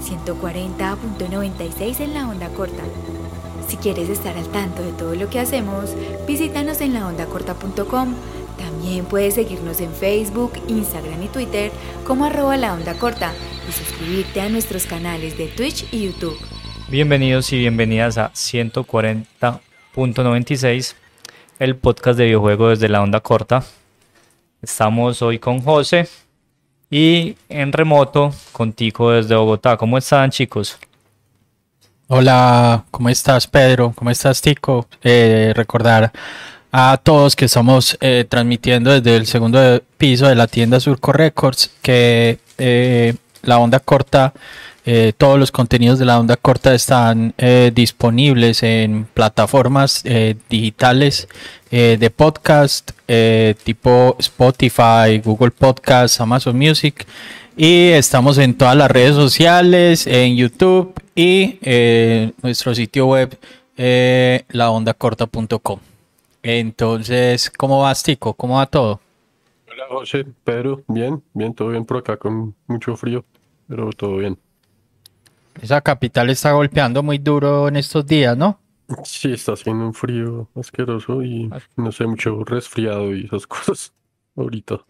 140.96 en la onda corta. Si quieres estar al tanto de todo lo que hacemos, visítanos en laondacorta.com. También puedes seguirnos en Facebook, Instagram y Twitter como arroba la onda corta y suscribirte a nuestros canales de Twitch y YouTube. Bienvenidos y bienvenidas a 140.96, el podcast de videojuegos desde la onda corta. Estamos hoy con José y en remoto contigo desde Bogotá. ¿Cómo están chicos? Hola, ¿cómo estás Pedro? ¿Cómo estás Tico? Eh, recordar a todos que estamos eh, transmitiendo desde el segundo piso de la tienda Surco Records que eh, la onda corta eh, todos los contenidos de la onda corta están eh, disponibles en plataformas eh, digitales de podcast tipo Spotify, Google Podcasts, Amazon Music. Y estamos en todas las redes sociales, en YouTube y nuestro sitio web laondacorta.com. Entonces, ¿cómo vas, Tico? ¿Cómo va todo? Hola, José, Pedro, bien, bien, todo bien por acá con mucho frío, pero todo bien. Esa capital está golpeando muy duro en estos días, ¿no? Sí, está haciendo un frío asqueroso y no sé, mucho resfriado y esas cosas ahorita.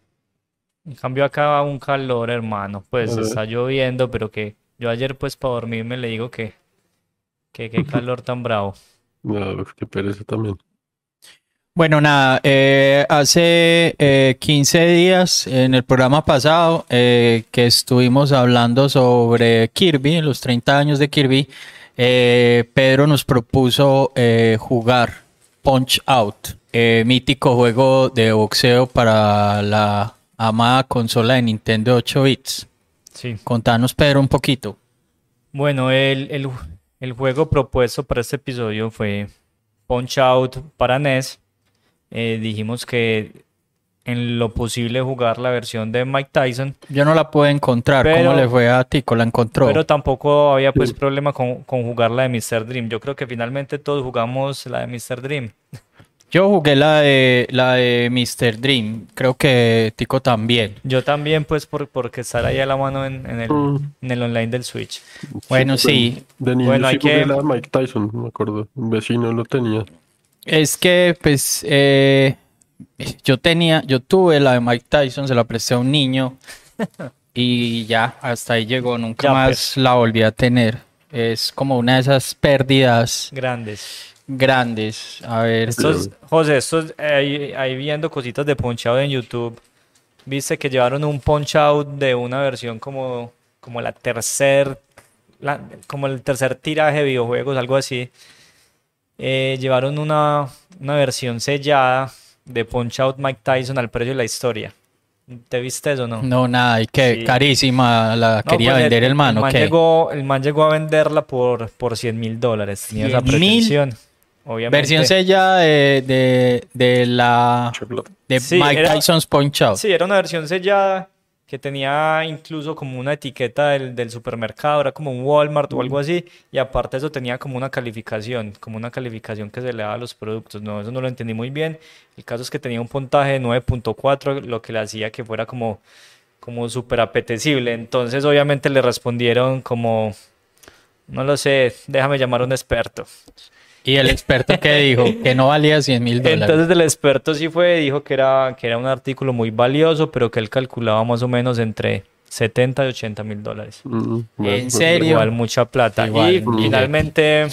En cambio acá va un calor, hermano. Pues está lloviendo, pero que yo ayer pues para dormirme le digo que que qué calor tan bravo. No, qué pereza también. Bueno, nada, eh, hace 15 eh, días en el programa pasado eh, que estuvimos hablando sobre Kirby, los 30 años de Kirby, Pedro nos propuso jugar Punch Out, mítico juego de boxeo para la amada consola de Nintendo 8 bits. Sí. Contanos, Pedro, un poquito. Bueno, el, el juego propuesto para este episodio fue Punch Out para NES eh, dijimos que en lo posible jugar la versión de Mike Tyson. Yo no la pude encontrar. ¿Cómo le fue a Tico? ¿La encontró? Pero tampoco había pues problema con, con jugar la de Mr. Dream. Yo creo que finalmente todos jugamos la de Mr. Dream. Yo jugué la de la de Mr. Dream, creo que Tico también. Yo también, pues, por, porque estar ahí a la mano en, en, el, mm. en el, online del Switch. Bueno, sí. De niño bueno, hay que... la de Mike Tyson, me acuerdo. Un vecino lo tenía. Es que, pues, eh, yo tenía, yo tuve la de Mike Tyson, se la presté a un niño y ya, hasta ahí llegó, nunca más pues. la volví a tener. Es como una de esas pérdidas grandes. Grandes. A ver. José, estos, ahí, viendo cositas de Punch Out en YouTube, viste que llevaron un Punch Out de una versión como, como la tercer, como el tercer tiraje de videojuegos, algo así eh, llevaron una, una, versión sellada de Punch Out Mike Tyson al precio de la historia. ¿Te viste eso o no? No, nada, y que carísima la quería pues, vender el, man, el man, llegó, el man llegó a venderla por, por 100 mil dólares. Tenía esa pretensión. Obviamente. Versión sellada de, de, la de Mike Tyson's Punch Out. Sí, era una versión sellada que tenía incluso como una etiqueta del, supermercado, era como un Walmart o algo así, y aparte eso tenía como una calificación, como una calificación que se le daba a los productos, no, eso no lo entendí muy bien, el caso es que tenía un puntaje de 9.4, lo que le hacía que fuera como, como súper apetecible, entonces obviamente le respondieron como, no lo sé, déjame llamar a un experto. ¿Y el experto qué dijo? que no valía 100 mil dólares. Entonces el experto sí fue, dijo que era, que era un artículo muy valioso, pero que él calculaba más o menos entre 70 y 80 mil dólares. Mm, ¿En serio? Igual mucha plata. y finalmente,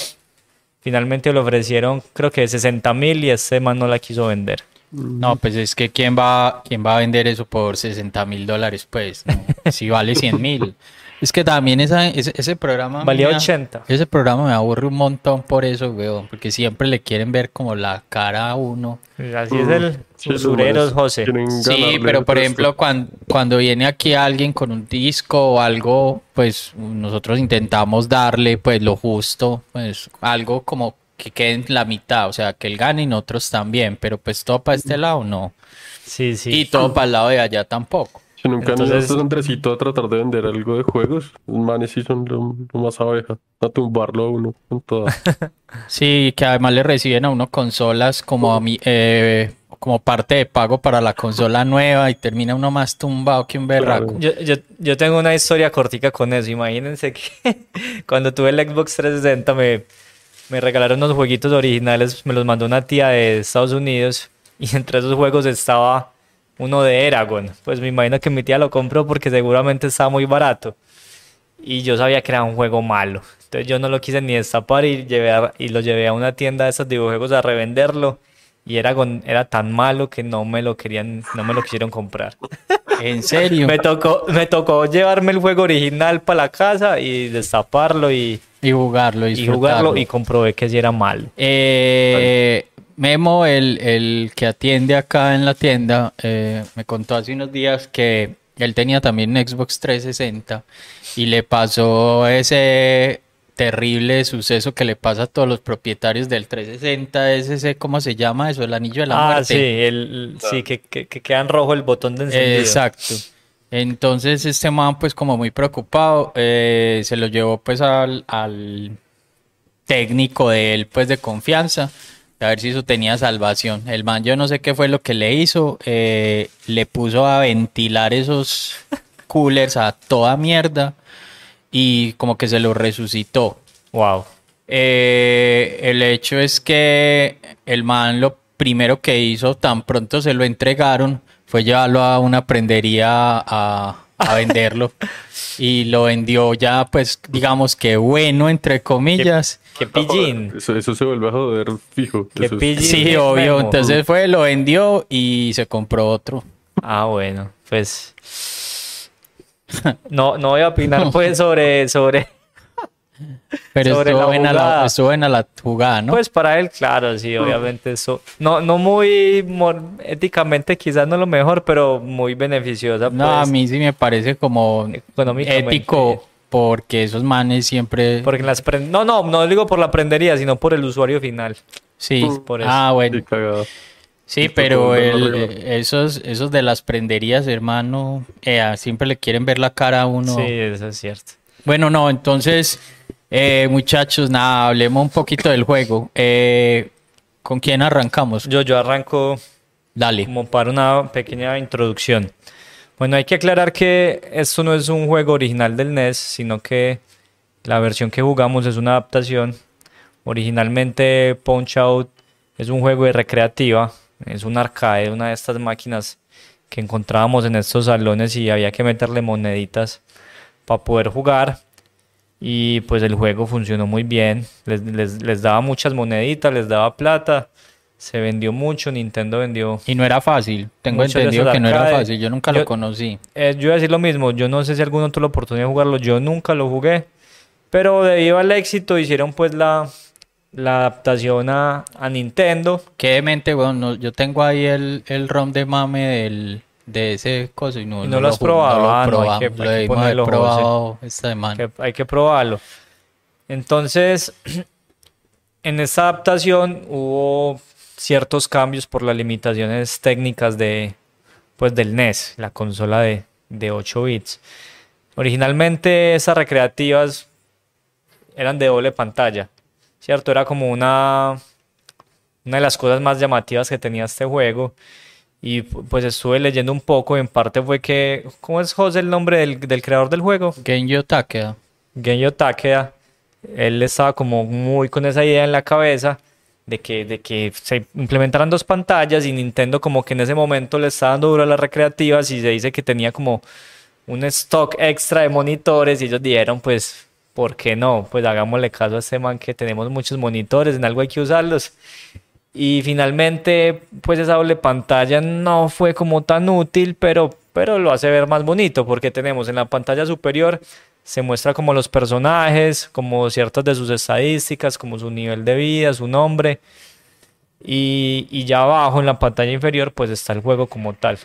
finalmente le ofrecieron creo que 60 mil y ese man no la quiso vender. No, pues es que ¿quién va, quién va a vender eso por 60 mil dólares? Pues si vale 100 mil. Es que también ese, ese, programa... Valía 80. Ese programa me aburre un montón por eso, weón. Porque siempre le quieren ver como la cara a uno. Así es el usureros, José. Sí, pero por ejemplo, cuando, cuando viene aquí alguien con un disco o algo, pues nosotros intentamos darle pues lo justo, pues algo como que quede en la mitad, o sea, que él gane y nosotros también, pero pues todo para este lado no. Sí, sí. Y todo para el lado de allá tampoco. Si nunca han ido Entonces- a Andresito a tratar de vender algo de juegos, los manes sí son lo, lo más abeja. A tumbarlo a uno con toda. Sí, que además le reciben a uno consolas como a mí, eh, como parte de pago para la consola nueva y termina uno más tumbado que un berraco. Claro. Yo, yo, yo tengo una historia cortica con eso. Imagínense que cuando tuve el Xbox 360 me, me regalaron unos jueguitos originales. Me los mandó una tía de Estados Unidos. Y entre esos juegos estaba uno de Eragon. Pues me imagino que mi tía lo compró porque seguramente estaba muy barato. Y yo sabía que era un juego malo. Entonces yo no lo quise ni destapar y, llevé a- y lo llevé a una tienda de esos videojuegos a revenderlo. Y Eragon era tan malo que no me lo querían, no me lo quisieron comprar. En serio. Me tocó, me tocó llevarme el juego original para la casa y destaparlo y, Y jugarlo, y jugarlo y comprobé que sí era malo. Eh, Memo, el, el que atiende acá en la tienda, eh, me contó hace unos días que él tenía también un Xbox 360 y le pasó ese terrible suceso que le pasa a todos los propietarios del 360, es ese, ¿cómo se llama eso? El anillo de la Ah, muerte. sí, el, sí que, que, que queda en rojo el botón de encendido. Exacto. Entonces este man pues como muy preocupado eh, se lo llevó pues al, al técnico de él pues de confianza a ver si eso tenía salvación. El man yo no sé qué fue lo que le hizo, eh, le puso a ventilar esos coolers a toda mierda y como que se lo resucitó. Wow. Eh, el hecho es que el man lo primero que hizo, tan pronto se lo entregaron, fue llevarlo a una prendería a, a venderlo. y lo vendió ya, pues, digamos que bueno, entre comillas. Qué pillín. Eso, eso se vuelve a joder fijo. Qué Eso es- pillín. Sí, obvio. Memo. Entonces fue, lo vendió y se compró otro. Ah, bueno, pues. No, no voy a opinar pues sobre, sobre. Pero Sobre estuvo la buena la, jugada. estuvo buena la jugada, ¿no? Pues para él, claro, sí, obviamente eso. No, no muy mor- éticamente, quizás no lo mejor, pero muy beneficiosa. no, a pues, mí sí me parece como ético porque esos manes siempre... Porque las No, no, no digo por la prendería, sino por el usuario final. Sí, por eso. ah, bueno. Sí, pero el- esos, esos de las prenderías, hermano, eh, siempre le quieren ver la cara a uno. Sí, eso es cierto. Bueno, no, entonces, eh, muchachos, nada, hablemos un poquito del juego. Eh, ¿Con quién arrancamos? Yo, yo arranco Dale. como para una pequeña introducción. Bueno, hay que aclarar que esto no es un juego original del NES, sino que la versión que jugamos es una adaptación. Originalmente Punch Out es un juego de recreativa, es un arcade, una de estas máquinas que encontrábamos en estos salones y había que meterle moneditas para poder jugar. Y pues el juego funcionó muy bien, les, les- les daba muchas moneditas, les daba plata, se vendió mucho, Nintendo vendió Y no era fácil, tengo entendido que no era fácil, yo nunca lo conocí. Eh, yo iba a decir lo mismo, yo no sé si alguno tuvo la oportunidad de jugarlo, yo nunca lo jugué, pero debido al éxito. Hicieron pues la, la adaptación a, a Nintendo. Qué demente, bueno, no- yo tengo ahí el, el ROM de mame del, de ese coso y no, ¿Y no lo has probado? lo Ah, no, hay probamos, que- lo hay que ponerlo, probado esta semana. que hay que probarlo. Entonces, en esta adaptación hubo ciertos cambios por las limitaciones técnicas de, pues, del NES, la consola de, de 8 bits. Originalmente esas recreativas eran de doble pantalla, ¿cierto? Era como una, una de las cosas más llamativas que tenía este juego. Y pu- pues estuve leyendo un poco, en parte fue que, ¿cómo es José el nombre del, del creador del juego? Genyo Takeda. Genyo Takeda, él estaba como muy con esa idea en la cabeza de que, de que se implementaran dos pantallas y Nintendo como que en ese momento le estaba dando duro a las recreativas y se dice que tenía como un stock extra de monitores y ellos dijeron pues, ¿por qué no? Pues hagámosle caso a este man que tenemos muchos monitores, en algo hay que usarlos. Y finalmente, pues esa doble pantalla no fue como tan útil, pero, pero lo hace ver más bonito porque tenemos en la pantalla superior se muestra como los personajes, como ciertas de sus estadísticas, como su nivel de vida, su nombre. Y, y ya abajo en la pantalla inferior pues está el juego como tal.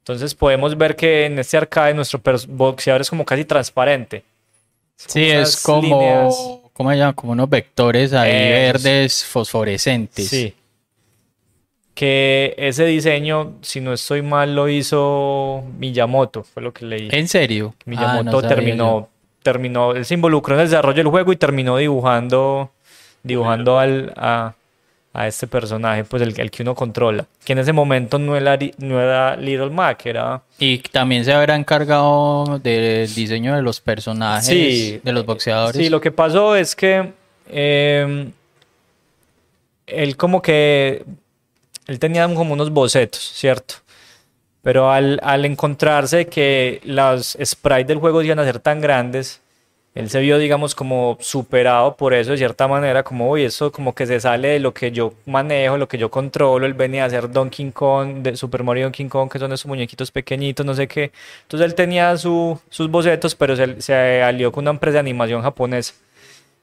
Entonces podemos ver que en este arcade nuestro boxeador es como casi transparente. Sí, es como, líneas. ¿Cómo se llama? Como unos vectores ahí Esos. verdes fosforescentes. Sí. que ese diseño, si no estoy mal, lo hizo Miyamoto, fue lo que leí. ¿En serio? Ah, Miyamoto no sabía terminó, terminó, él se involucró en el desarrollo del juego y terminó dibujando, dibujando al, a, a este personaje, pues el, el que uno controla, que en ese momento no era, no era Little Mac, era... Y también se habrá encargado del diseño de los personajes, Sí, de los boxeadores. Sí, lo que pasó es que eh, él como que, él tenía como unos bocetos, ¿cierto? Pero al, al encontrarse que las sprites del juego iban a ser tan grandes, él se vio, digamos, como superado por eso de cierta manera, como, uy, eso como que se sale de lo que yo manejo, lo que yo controlo. Él venía a hacer Donkey Kong, de Super Mario Donkey Kong, que son esos muñequitos pequeñitos, no sé qué. Entonces él tenía su- sus bocetos, pero se, se alió con una empresa de animación japonesa,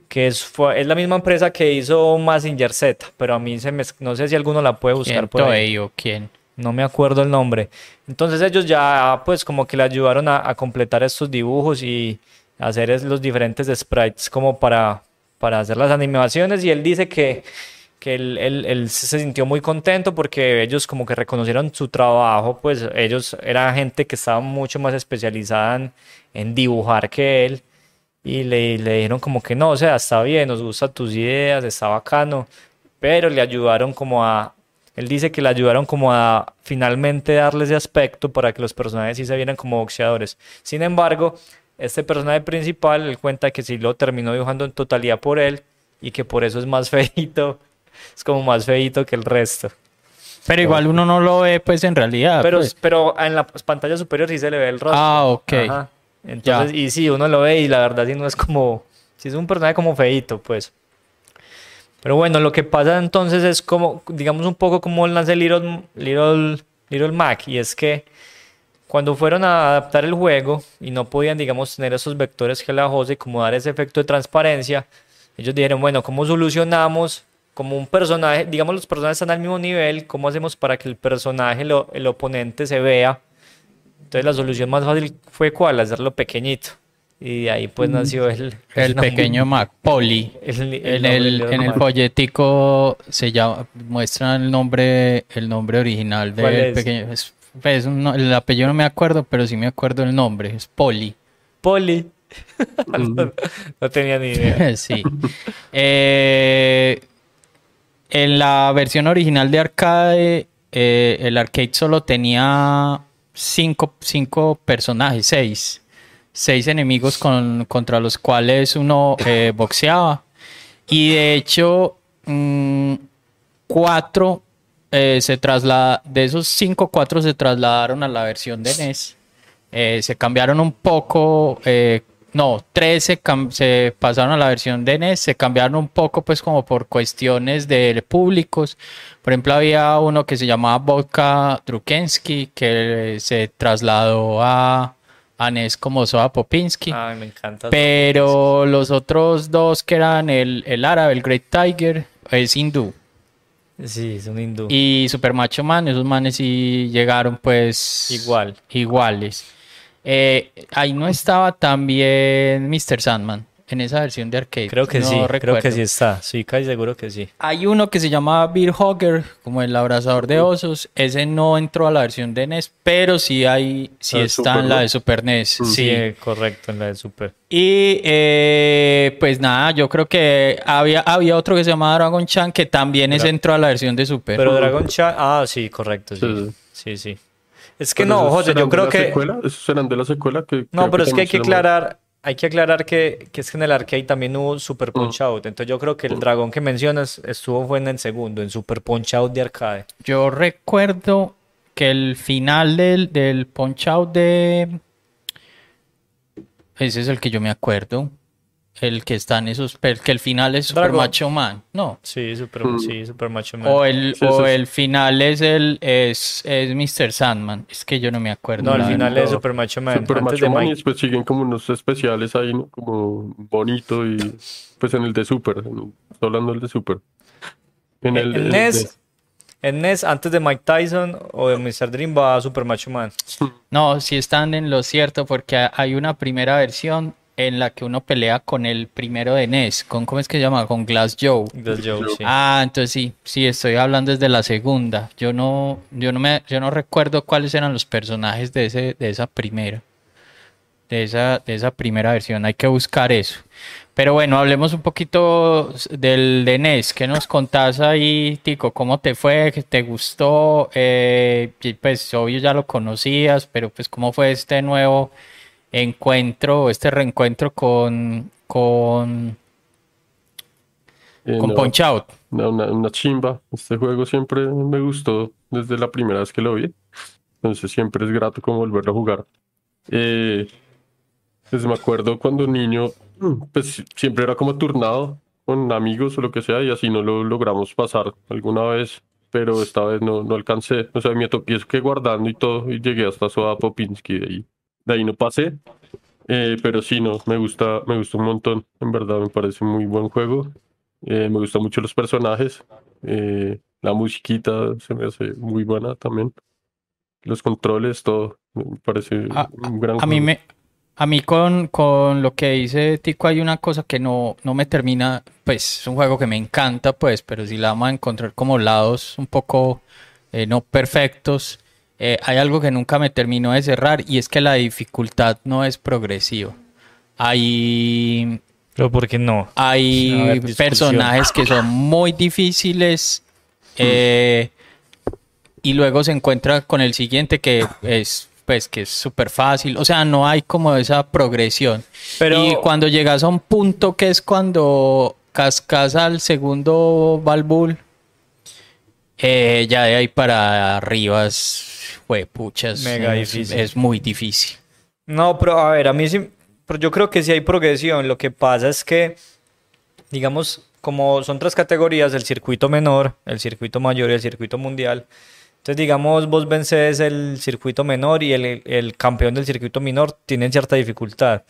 que es, fue- es la misma empresa que hizo Mazinger Z, pero a mí se me, no sé si alguno la puede buscar ¿Quién? por ahí. O quién? No me acuerdo el nombre. Entonces ellos ya pues como que le ayudaron a, a completar estos dibujos y hacer los diferentes sprites como para, para hacer las animaciones. Y él dice que, que él, él- se sintió muy contento porque ellos como que reconocieron su trabajo, pues ellos era gente que estaba mucho más especializada en, en dibujar que él. Y le, le dijeron como que no, o sea, está bien, nos gustan tus ideas, está bacano, pero le ayudaron como a, él dice que le ayudaron como a finalmente darle ese aspecto para que los personajes sí se vieran como boxeadores. Sin embargo, este personaje principal, él cuenta que sí lo terminó dibujando en totalidad por él y que por eso es más feito, es como más feito que el resto. Pero igual uno no lo ve, pues, en realidad. Pero, pues. pero en la pantalla superior sí se le ve el rostro. Ah, ok. Ajá. Entonces, y sí, uno lo ve y la verdad sí no es como, sí es un personaje como feito, pues. Pero bueno, lo que pasa entonces es como, digamos un poco como nace Little, Little, Little Mac, y es que cuando fueron a adaptar el juego y no podían, digamos, tener esos vectores que la Jose, como dar ese efecto de transparencia, ellos dijeron, bueno, ¿cómo solucionamos? Como un personaje, digamos, los personajes están al mismo nivel, ¿cómo hacemos para que el personaje, lo- el oponente se vea? Entonces la solución más fácil fue cuál, hacerlo pequeñito. Y de ahí pues nació el, el nombre- pequeño Mac, Poli. el- el En el, el folletico se llama, muestran el nombre, el nombre original ¿Cuál del pequeño. es- pues, no- el apellido no me acuerdo, pero sí me acuerdo el nombre, es Poli. Poli. no, no tenía ni idea. sí. Eh, en la versión original de arcade, eh, el arcade solo tenía cinco, cinco personajes, seis. Seis enemigos con- contra los cuales uno eh, boxeaba. Y de hecho, mm, cuatro eh, se traslada, de esos cinco, cuatro se trasladaron a la versión de NES. Eh, se cambiaron un poco, eh, no, tres se, cam- se pasaron a la versión de NES, se cambiaron un poco pues como por cuestiones de públicos. Por ejemplo, había uno que se llamaba Vodka Drukensky, que se trasladó a, a NES como Soda Popinski. Ay, me encanta. Pero los otros dos que eran el, el árabe, el Great Tiger, es hindú. Sí, es un hindú. Y Super Macho Man, esos manes sí llegaron pues Igual. iguales. Eh, ahí no estaba también Mr. Sandman en esa versión de arcade. Creo que no sí, creo que sí está. Sí, casi seguro que sí. Hay uno que se llama Beer Hugger, como el abrazador de osos. Ese no entró a la versión de NES, pero sí hay, sí está Super, en la ¿no? de Super NES. Sí, Sí. correcto, en la de Super. Y eh, pues nada, yo creo que había, había otro que se llamaba Dragon Chan que también es entró a la versión de Super. Pero Dragon Chan, ah, sí, correcto, sí. Sí. Sí, sí. Es que Pero no, José, yo creo que... secuela, ¿Esos serán de la secuela? Que No, pero es que hay que aclarar, hay que aclarar que, que es que en el arcade también hubo Super Punch Out. Entonces yo creo que el dragón que mencionas estuvo fue en el segundo, en Super Punch Out de arcade. Yo recuerdo que el final del, del Punch Out de... Ese es el que yo me acuerdo. El que está en esos... el que el final es Super Dragon. Macho Man. No. Sí, Super, Mm. sí, Super Macho Man. O el, Sí, o el final es el es, es Mr. Sandman. Es que yo no me acuerdo. No, al la final es Super Macho Man. Super antes Macho de Man y después siguen como unos especiales ahí, ¿no? Como bonito y pues en el de Super, en- hablando del de Super. En el, En el NES, en NES, antes de Mike Tyson o de Mr. Dream va Super Macho Man. No, sí están en lo cierto porque hay una primera versión en la que uno pelea con el primero de NES, con ¿cómo es que se llama? Con Glass Joe. Del Joe, sí. Ah, entonces sí, sí, estoy hablando desde la segunda. Yo no, yo no me, yo no recuerdo cuáles eran los personajes de ese, de esa primera, de esa, de esa primera versión. Hay que buscar eso. Pero bueno, hablemos un poquito del de NES. ¿Qué nos contás ahí, Tico? ¿Cómo te fue? ¿Qué te gustó? Eh, y pues obvio ya lo conocías, pero pues ¿cómo fue este nuevo encuentro, este reencuentro con, con, Eh, con no, Punch Out? no, una, una chimba. Este juego siempre me gustó desde la primera vez que lo vi. Entonces siempre es grato como volverlo a jugar. Eh, pues me acuerdo cuando niño, pues siempre era como turnado con amigos o lo que sea y así no lo logramos pasar alguna vez, pero esta vez no, no alcancé. O sea, me toqué eso que guardando y todo y llegué hasta Soda Popinski de ahí. De ahí no pasé. Eh, pero sí, no, me gusta, me gusta un montón. En verdad me parece muy buen juego. Eh, me gustan mucho los personajes. eh, la musiquita se me hace muy buena también. Los controles, todo. Me parece A- un gran A mí juego. me, a mí con, con lo que dice Tico hay una cosa que no, no me termina, pues es un juego que me encanta, pues, pero si la vamos a encontrar como lados un poco no perfectos, eh, hay algo que nunca me terminó de cerrar y es que la dificultad no es progresiva. Hay, Pero ¿por qué no? Hay personajes que son muy difíciles eh, y luego se encuentra con el siguiente que es pues que es súper fácil, o sea, no hay como esa progresión. Pero- Y cuando llegas a un punto que es cuando cascas al segundo Balbul, eh, ya de ahí para arriba es, puchas, Mega es, difícil. es muy difícil. No, pero a ver, a mí sí, pero yo creo que sí hay progresión. Lo que pasa es que, digamos, como son tres categorías, el circuito menor, el circuito mayor y el circuito mundial. Entonces, digamos, vos vences el circuito menor y el, el campeón del circuito menor tienen cierta dificultad.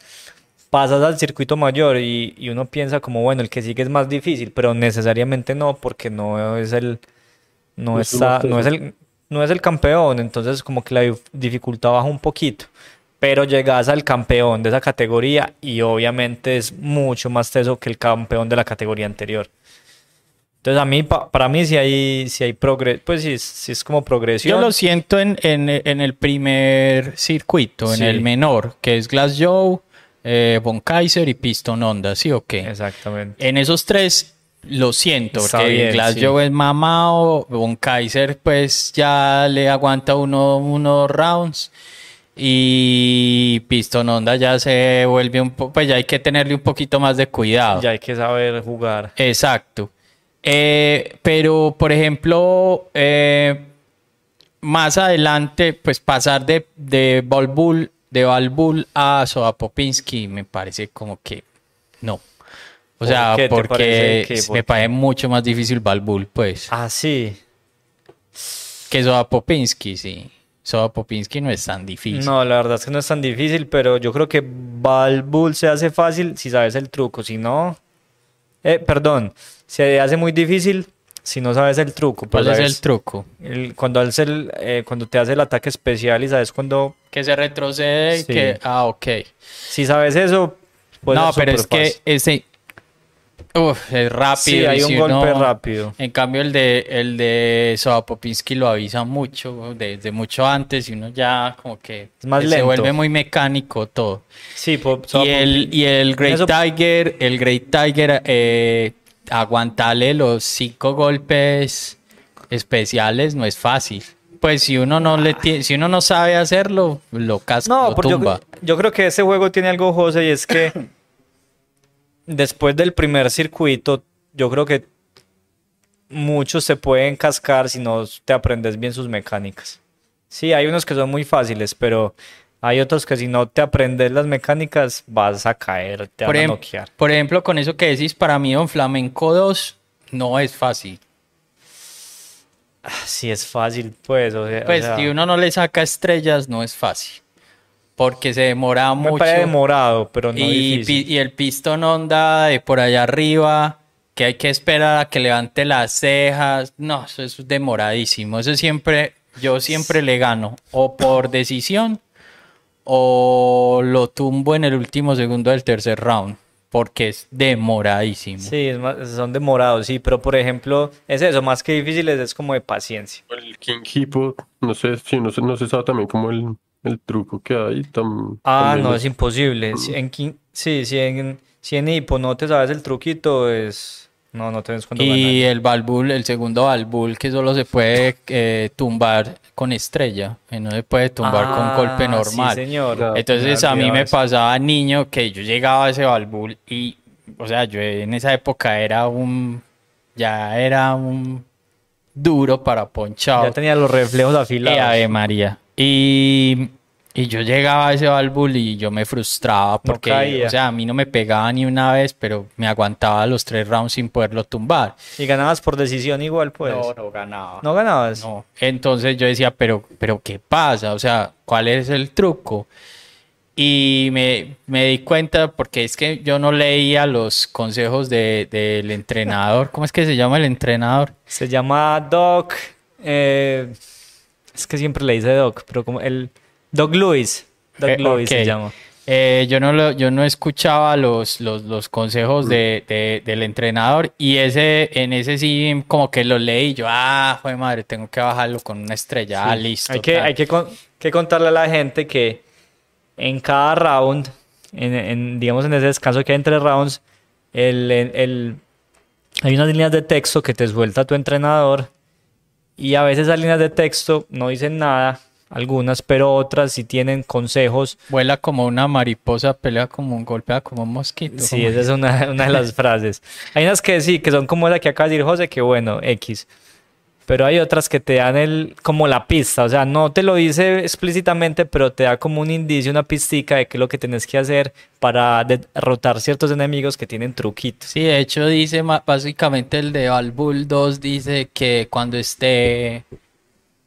Pasas al circuito mayor y, y uno piensa como, bueno, el que sigue es más difícil, pero necesariamente no, porque no es el, no Es está, no es el, no es el campeón, entonces como que la dif- dificultad baja un poquito. Pero llegas al campeón de esa categoría y obviamente es mucho más teso que el campeón de la categoría anterior. Entonces a mí, pa- para mí sí hay, sí hay progres, pues sí, es- sí es como progresión. Yo lo siento en, en- en el primer circuito, en el menor, que es Glass Joe, eh, Von Kaiser y Piston Honda, ¿sí o qué? Exactamente. En esos tres lo siento, Está porque bien, sí. Es mamado, Von Kaiser pues ya le aguanta uno, unos rounds y Piston Honda ya se vuelve un poco, pues ya hay que tenerle un poquito más de cuidado. Ya hay que saber jugar. Exacto. Eh, pero, por ejemplo, eh, más adelante, pues pasar de, de Balbul, de Balbul a Soda Popinski me parece como que no. O ¿Por sea, porque que- me parece mucho más difícil Balbul, pues, Ah, sí. que Soda Popinski, sí. Soda Popinski no es tan difícil. No, la verdad es que no es tan difícil, pero yo creo que Balbul se hace fácil si sabes el truco. Si no, eh, perdón, se hace muy difícil si no sabes el truco. ¿Cuál pero es el truco? el- cuando, hace el, eh, cuando te hace el ataque especial y sabes cuando... Que se retrocede y que... Ah, ok. Si sabes eso, puede no, pero es que ese... Uf, es rápido. Sí, hay un si golpe uno- rápido. En cambio, el de, el de lo avisa mucho, desde mucho antes, y uno ya como que Es más se lento. vuelve muy mecánico todo. Sí, po- Y el, y el Great Eso- Tiger, el Great Tiger, eh, aguantarle los cinco golpes especiales no es fácil. Pues si uno no le tie- si uno no sabe hacerlo, lo casca, No, lo porque yo, tumba. yo creo que ese juego tiene algo, José, y es que después del primer circuito, yo creo que muchos se pueden cascar si no te aprendes bien sus mecánicas. Sí, hay unos que son muy fáciles, pero hay otros que si no te aprendes las mecánicas vas a caer, te Por, van a ejem- noquear. por ejemplo, con eso que decís, para mí Don Flamenco 2 no es fácil. Sí, es fácil, pues. O sea, o Pues sea, si uno no le saca estrellas, no es fácil. Porque se demora me mucho. demorado, pero no y, difícil. pi- y el pistón onda de por allá arriba, que hay que esperar a que levante las cejas. No, eso es demoradísimo. Eso siempre, yo siempre le gano. O por decisión o lo tumbo en el último segundo del tercer round, porque es demoradísimo. Sí, es más- son demorados, sí, pero por ejemplo, es eso, más que difíciles, es como de paciencia. El King Hippo, no sé, sí, no sé, no se sabe también como el, el truco que hay. tam- Ah, también no, es- es imposible. Si en, quin- sí, si en, si en hipo no te sabes el truquito, es... No, no tienes cuando Y ganar. el Balbul, el segundo Balbul, que solo se puede eh, tumbar con estrella, que no se puede tumbar con golpe Ah, normal. Sí, señor. Claro. Entonces a mí me eso. pasaba niño que yo llegaba a ese Balbul y, o sea, yo en esa época era un, ya era un duro para ponchado. Ya tenía los reflejos Eh, afilados. Ave María. Y, y yo llegaba a ese Balbul y yo me frustraba porque, o sea, a mí no me pegaba ni una vez, pero me aguantaba los tres rounds sin poderlo tumbar. Y ganabas por decisión igual, pues. no ganaba. ¿No ganabas? No. Entonces yo decía, pero, pero ¿qué pasa? O sea, ¿cuál es el truco? Y me, me di cuenta porque es que yo no leía los consejos de- del entrenador. ¿Cómo es que se llama el entrenador? Se llama Doc. eh, es que siempre le dice Doc, pero como el. Doc Lewis. Doc Eh, Lewis se llama. Eh, yo, no lo- yo no escuchaba los, los, los consejos de, de- del entrenador y ese, en ese sí como que lo leí y yo, ah, joder madre, tengo que bajarlo con una estrella. Ah, listo. Hay que, tal. hay que, con- que contarle a la gente que en cada round, en, en, digamos en ese descanso que hay entre rounds, el, el- el- hay unas líneas de texto que te suelta tu entrenador y a veces esas líneas de texto no dicen nada, algunas, pero otras sí tienen consejos. Vuela como una mariposa, pelea como un golpea como un mosquito. Sí, como- esa es una, una de las frases. Hay unas que sí, que son como la que acaba de decir José, que bueno, X. Pero hay otras que te dan el, como la pista, o sea, no te lo dice explícitamente, pero te da como un indicio, una pistica de qué es lo que tienes que hacer para derrotar ciertos enemigos que tienen truquitos. Sí, de hecho dice básicamente el de Balbul 2 dice que cuando esté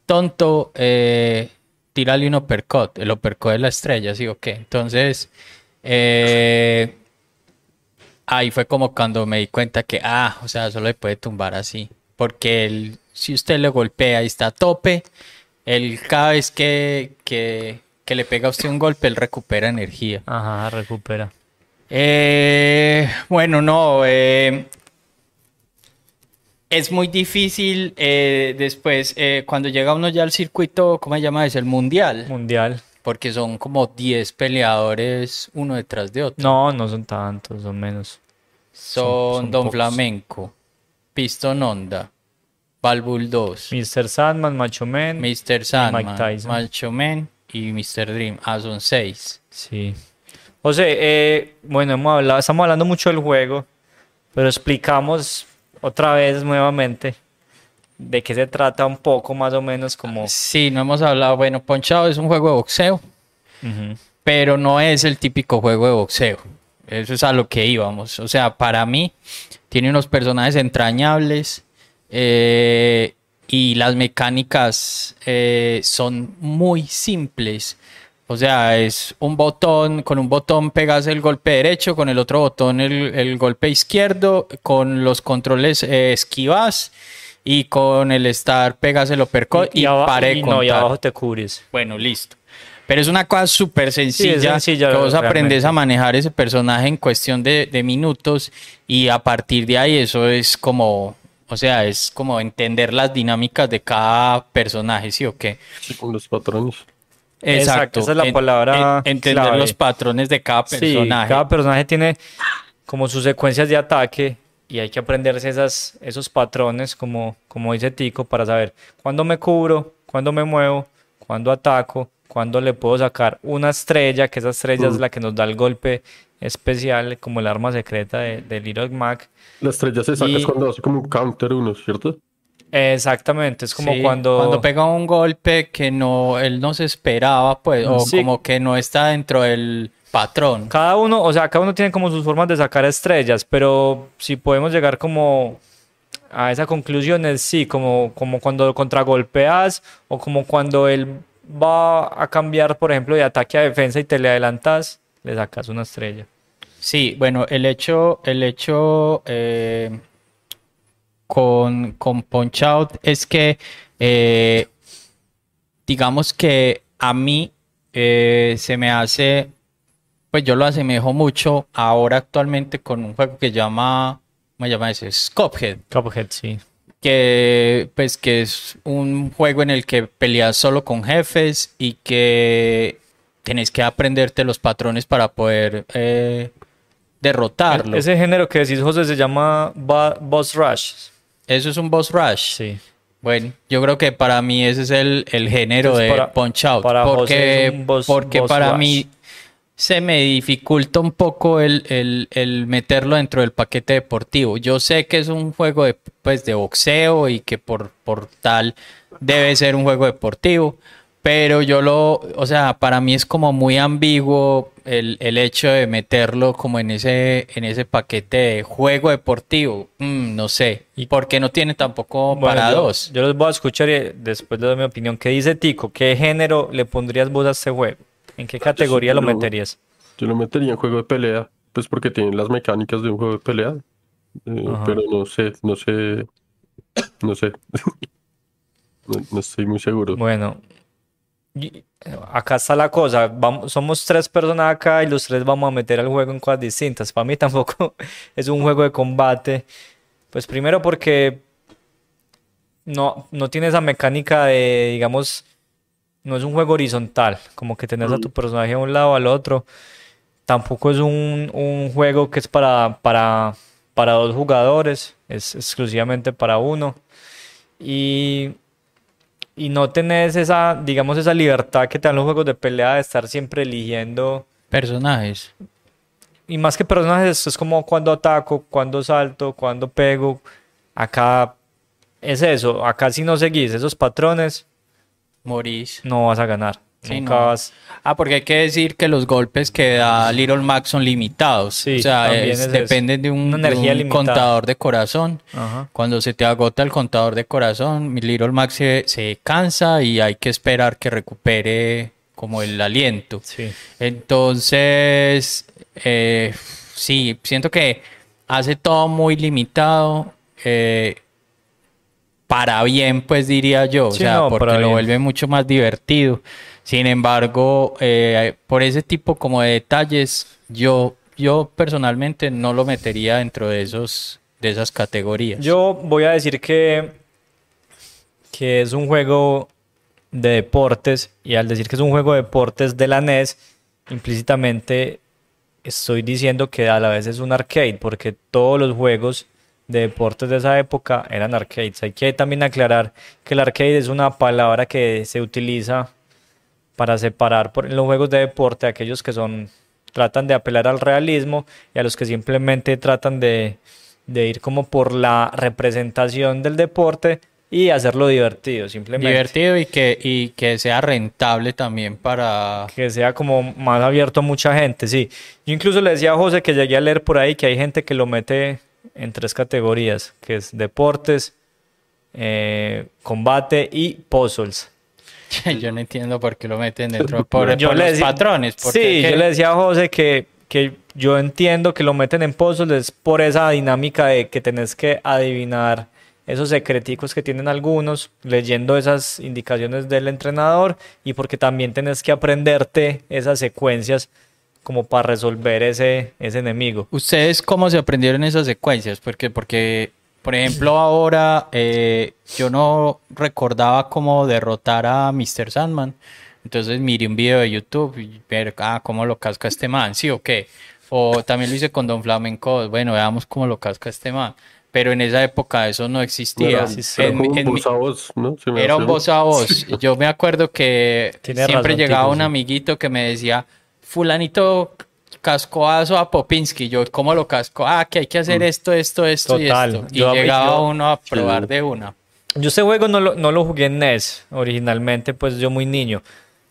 tonto, eh, tírale un uppercut, el uppercut de la estrella, ¿sí o qué? Entonces, eh, ahí fue como cuando me di cuenta que, ah, o sea, solo le puede tumbar así, porque él, si usted le golpea y está a tope, él cada vez que, que, que le pega a usted un golpe, él recupera energía. Ajá, recupera. Eh, bueno, no. eh, es muy difícil eh, después, eh, cuando llega uno ya al circuito, ¿cómo se llama? Es el mundial. Mundial. Porque son como 10 peleadores uno detrás de otro. No, no son tantos, son menos. son son Don pocos. Flamenco, Piston Honda, Balbul 2, Mr. Sandman, Macho Man. Mr. Sandman, Mike Tyson. Macho Man y Mr. Dream. Ah, son 6. Sí. José, eh, bueno, hemos hablado, estamos hablando mucho del juego, pero explicamos otra vez nuevamente de qué se trata un poco más o menos como... Sí, no hemos hablado. Bueno, Ponchado es un juego de boxeo. Pero no es el típico juego de boxeo. Eso es a lo que íbamos. O sea, para mí tiene unos personajes entrañables eh, y las mecánicas eh, son muy simples. O sea, es un botón, con un botón pegas el golpe derecho, con el otro botón el, el golpe izquierdo, con los controles eh, esquivas y con el estar pegas el uppercut y, aba- pare de y no, y abajo te cubres. Bueno, listo. Pero es una cosa súper sencilla, sencilla, que vos aprendes realmente. a manejar ese personaje en cuestión de, de minutos y a partir de ahí eso es como, o sea, es como entender las dinámicas de cada personaje, ¿sí o qué? Sí, con los patrones. Exacto, esa es la palabra entender clave. los patrones de cada Sí, personaje. cada personaje tiene como sus secuencias de ataque y hay que aprenderse esas, esos patrones, como, como dice Tico, para saber cuándo me cubro, cuándo me muevo, cuándo ataco, cuándo le puedo sacar una estrella, que esa estrella es la que nos da el golpe especial, como el arma secreta de, de Little Mac. La estrella se saca Y- cuando hace como un counter uno, ¿cierto? Exactamente, es como Sí, cuando... pega un golpe que no él no se esperaba, pues, o Sí. como que no está dentro del patrón. Cada uno, o sea, cada uno tiene como sus formas de sacar estrellas, pero si podemos llegar como a esa conclusión es sí, como, como cuando contragolpeas o como cuando él va a cambiar, por ejemplo, de ataque a defensa y te le adelantas, le sacas una estrella. Sí, bueno, el hecho, el hecho eh, con, con Punch Out es que, eh, digamos que a mí eh, se me hace, pues yo lo asemejo mucho ahora actualmente con un juego que llama, ¿cómo se llama ese? Cuphead. Cuphead, sí. Que pues que es un juego en el que peleas solo con jefes y que tienes que aprenderte los patrones para poder eh, derrotarlo. Ese género que decís, José, se llama Boss Rush. Eso es un boss rush. Sí. Bueno, yo creo que para mí ese es el, el género Entonces, de para- Punch Out. para porque boss- porque boss para rush. mí se me dificulta un poco el, el- el meterlo dentro del paquete deportivo. Yo sé que es un juego de, pues, de boxeo y que por, por tal debe ser un juego deportivo. Pero yo lo, o sea, para mí es como muy ambiguo el, el hecho de meterlo como en ese, en ese paquete de juego deportivo. Mm, no sé. Y porque no tiene tampoco Bueno, para yo, dos. Yo los voy a escuchar y después le doy mi opinión. ¿Qué dice Tico? ¿Qué género le pondrías vos a este juego? ¿En qué categoría lo meterías? Yo lo metería en juego de pelea, pues porque tienen las mecánicas de un juego de pelea. Eh, pero no sé, no sé, no sé. No, no estoy muy seguro. Bueno, acá está la cosa. Vamos, somos tres personas acá y los tres vamos a meter al juego en cosas distintas. Para mí tampoco es un juego de combate. Pues primero porque no, no tiene esa mecánica de, digamos, no es un juego horizontal, como que tenés a tu personaje a un lado, al otro. Tampoco es un, un juego que es para, para, para dos jugadores, es exclusivamente para uno. Y, y no tenés esa, digamos, esa libertad que te dan los juegos de pelea de estar siempre eligiendo. Personajes. Y más que personajes, es como cuando ataco, cuando salto, cuando pego. Acá es eso. Acá si no seguís esos patrones, Morís. no vas a ganar. Sí, no. Ah, porque hay que decir que los golpes que da Little Max son limitados. Sí, o sea, es- es dependen de un, de contador de corazón. Ajá. Cuando se te agota el contador de corazón, Little Max se, se cansa y hay que esperar que recupere como el aliento. Sí. Entonces, eh, sí, siento que hace todo muy limitado. eh, para bien, pues diría yo, o sea, no, porque lo vuelve mucho más divertido. Sin embargo, eh, por ese tipo como de detalles, yo, yo personalmente no lo metería dentro de esos, de esas categorías. Yo voy a decir que, que es un juego de deportes y al decir que es un juego de deportes de la NES, implícitamente estoy diciendo que a la vez es un arcade porque todos los juegos de deportes de esa época eran arcades. Hay que también aclarar que el arcade es una palabra que se utiliza para separar por, en los juegos de deporte a aquellos que son tratan de apelar al realismo y a los que simplemente tratan de, de ir como por la representación del deporte y hacerlo divertido, simplemente. Divertido y que, y que sea rentable también para... Que sea como más abierto a mucha gente, sí. Yo incluso le decía a José que llegué a leer por ahí que hay gente que lo mete en tres categorías, que es deportes, eh, combate y puzzles. Yo no entiendo por qué lo meten dentro por, Yo por le los decía- patrones. porque Sí, que- yo le decía a José que, que yo entiendo que lo meten en puzzles por esa dinámica de que tenés que adivinar esos secreticos que tienen algunos, leyendo esas indicaciones del entrenador y porque también tenés que aprenderte esas secuencias como para resolver ese, ese enemigo. ¿Ustedes cómo se aprendieron esas secuencias? Porque, porque por ejemplo, ahora eh, yo no recordaba cómo derrotar a Mr. Sandman. Entonces miré un video de YouTube y ver, ah, cómo lo casca este man, ¿sí o qué? O también lo hice con Don Flamenco, bueno, veamos cómo lo casca este man. Pero en esa época eso no existía. Era, un voz a voz, ¿no? Se me Era hace- un voz a voz. Yo me acuerdo que Tiene siempre razón, llegaba un sí. amiguito que me decía, fulanito cascoazo a Popinski. Yo, ¿cómo lo casco? Ah, que hay que hacer esto, esto, esto Mm. Total. y esto. Y Yo- llegaba yo- uno a probar Sí. de una. Yo este juego no lo, no lo jugué en NES originalmente, pues yo muy niño,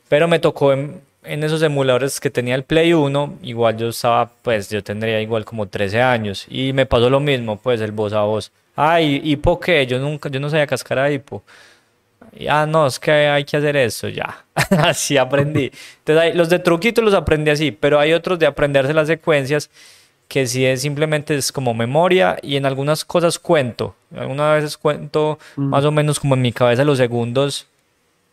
pero me tocó en, en esos emuladores que tenía el Play 1, igual yo estaba, pues yo tendría igual como 13 años y me pasó lo mismo, pues el voz a voz. Ay, ¿hipo qué? Yo nunca, yo no sabía cascar a hipo. Ah, no, es que hay que hacer eso, ya. así aprendí. Entonces, hay- los de truquito los aprendí así, pero hay otros de aprenderse las secuencias que sí es simplemente es como memoria y en algunas cosas cuento. Algunas veces cuento más o menos como en mi cabeza los segundos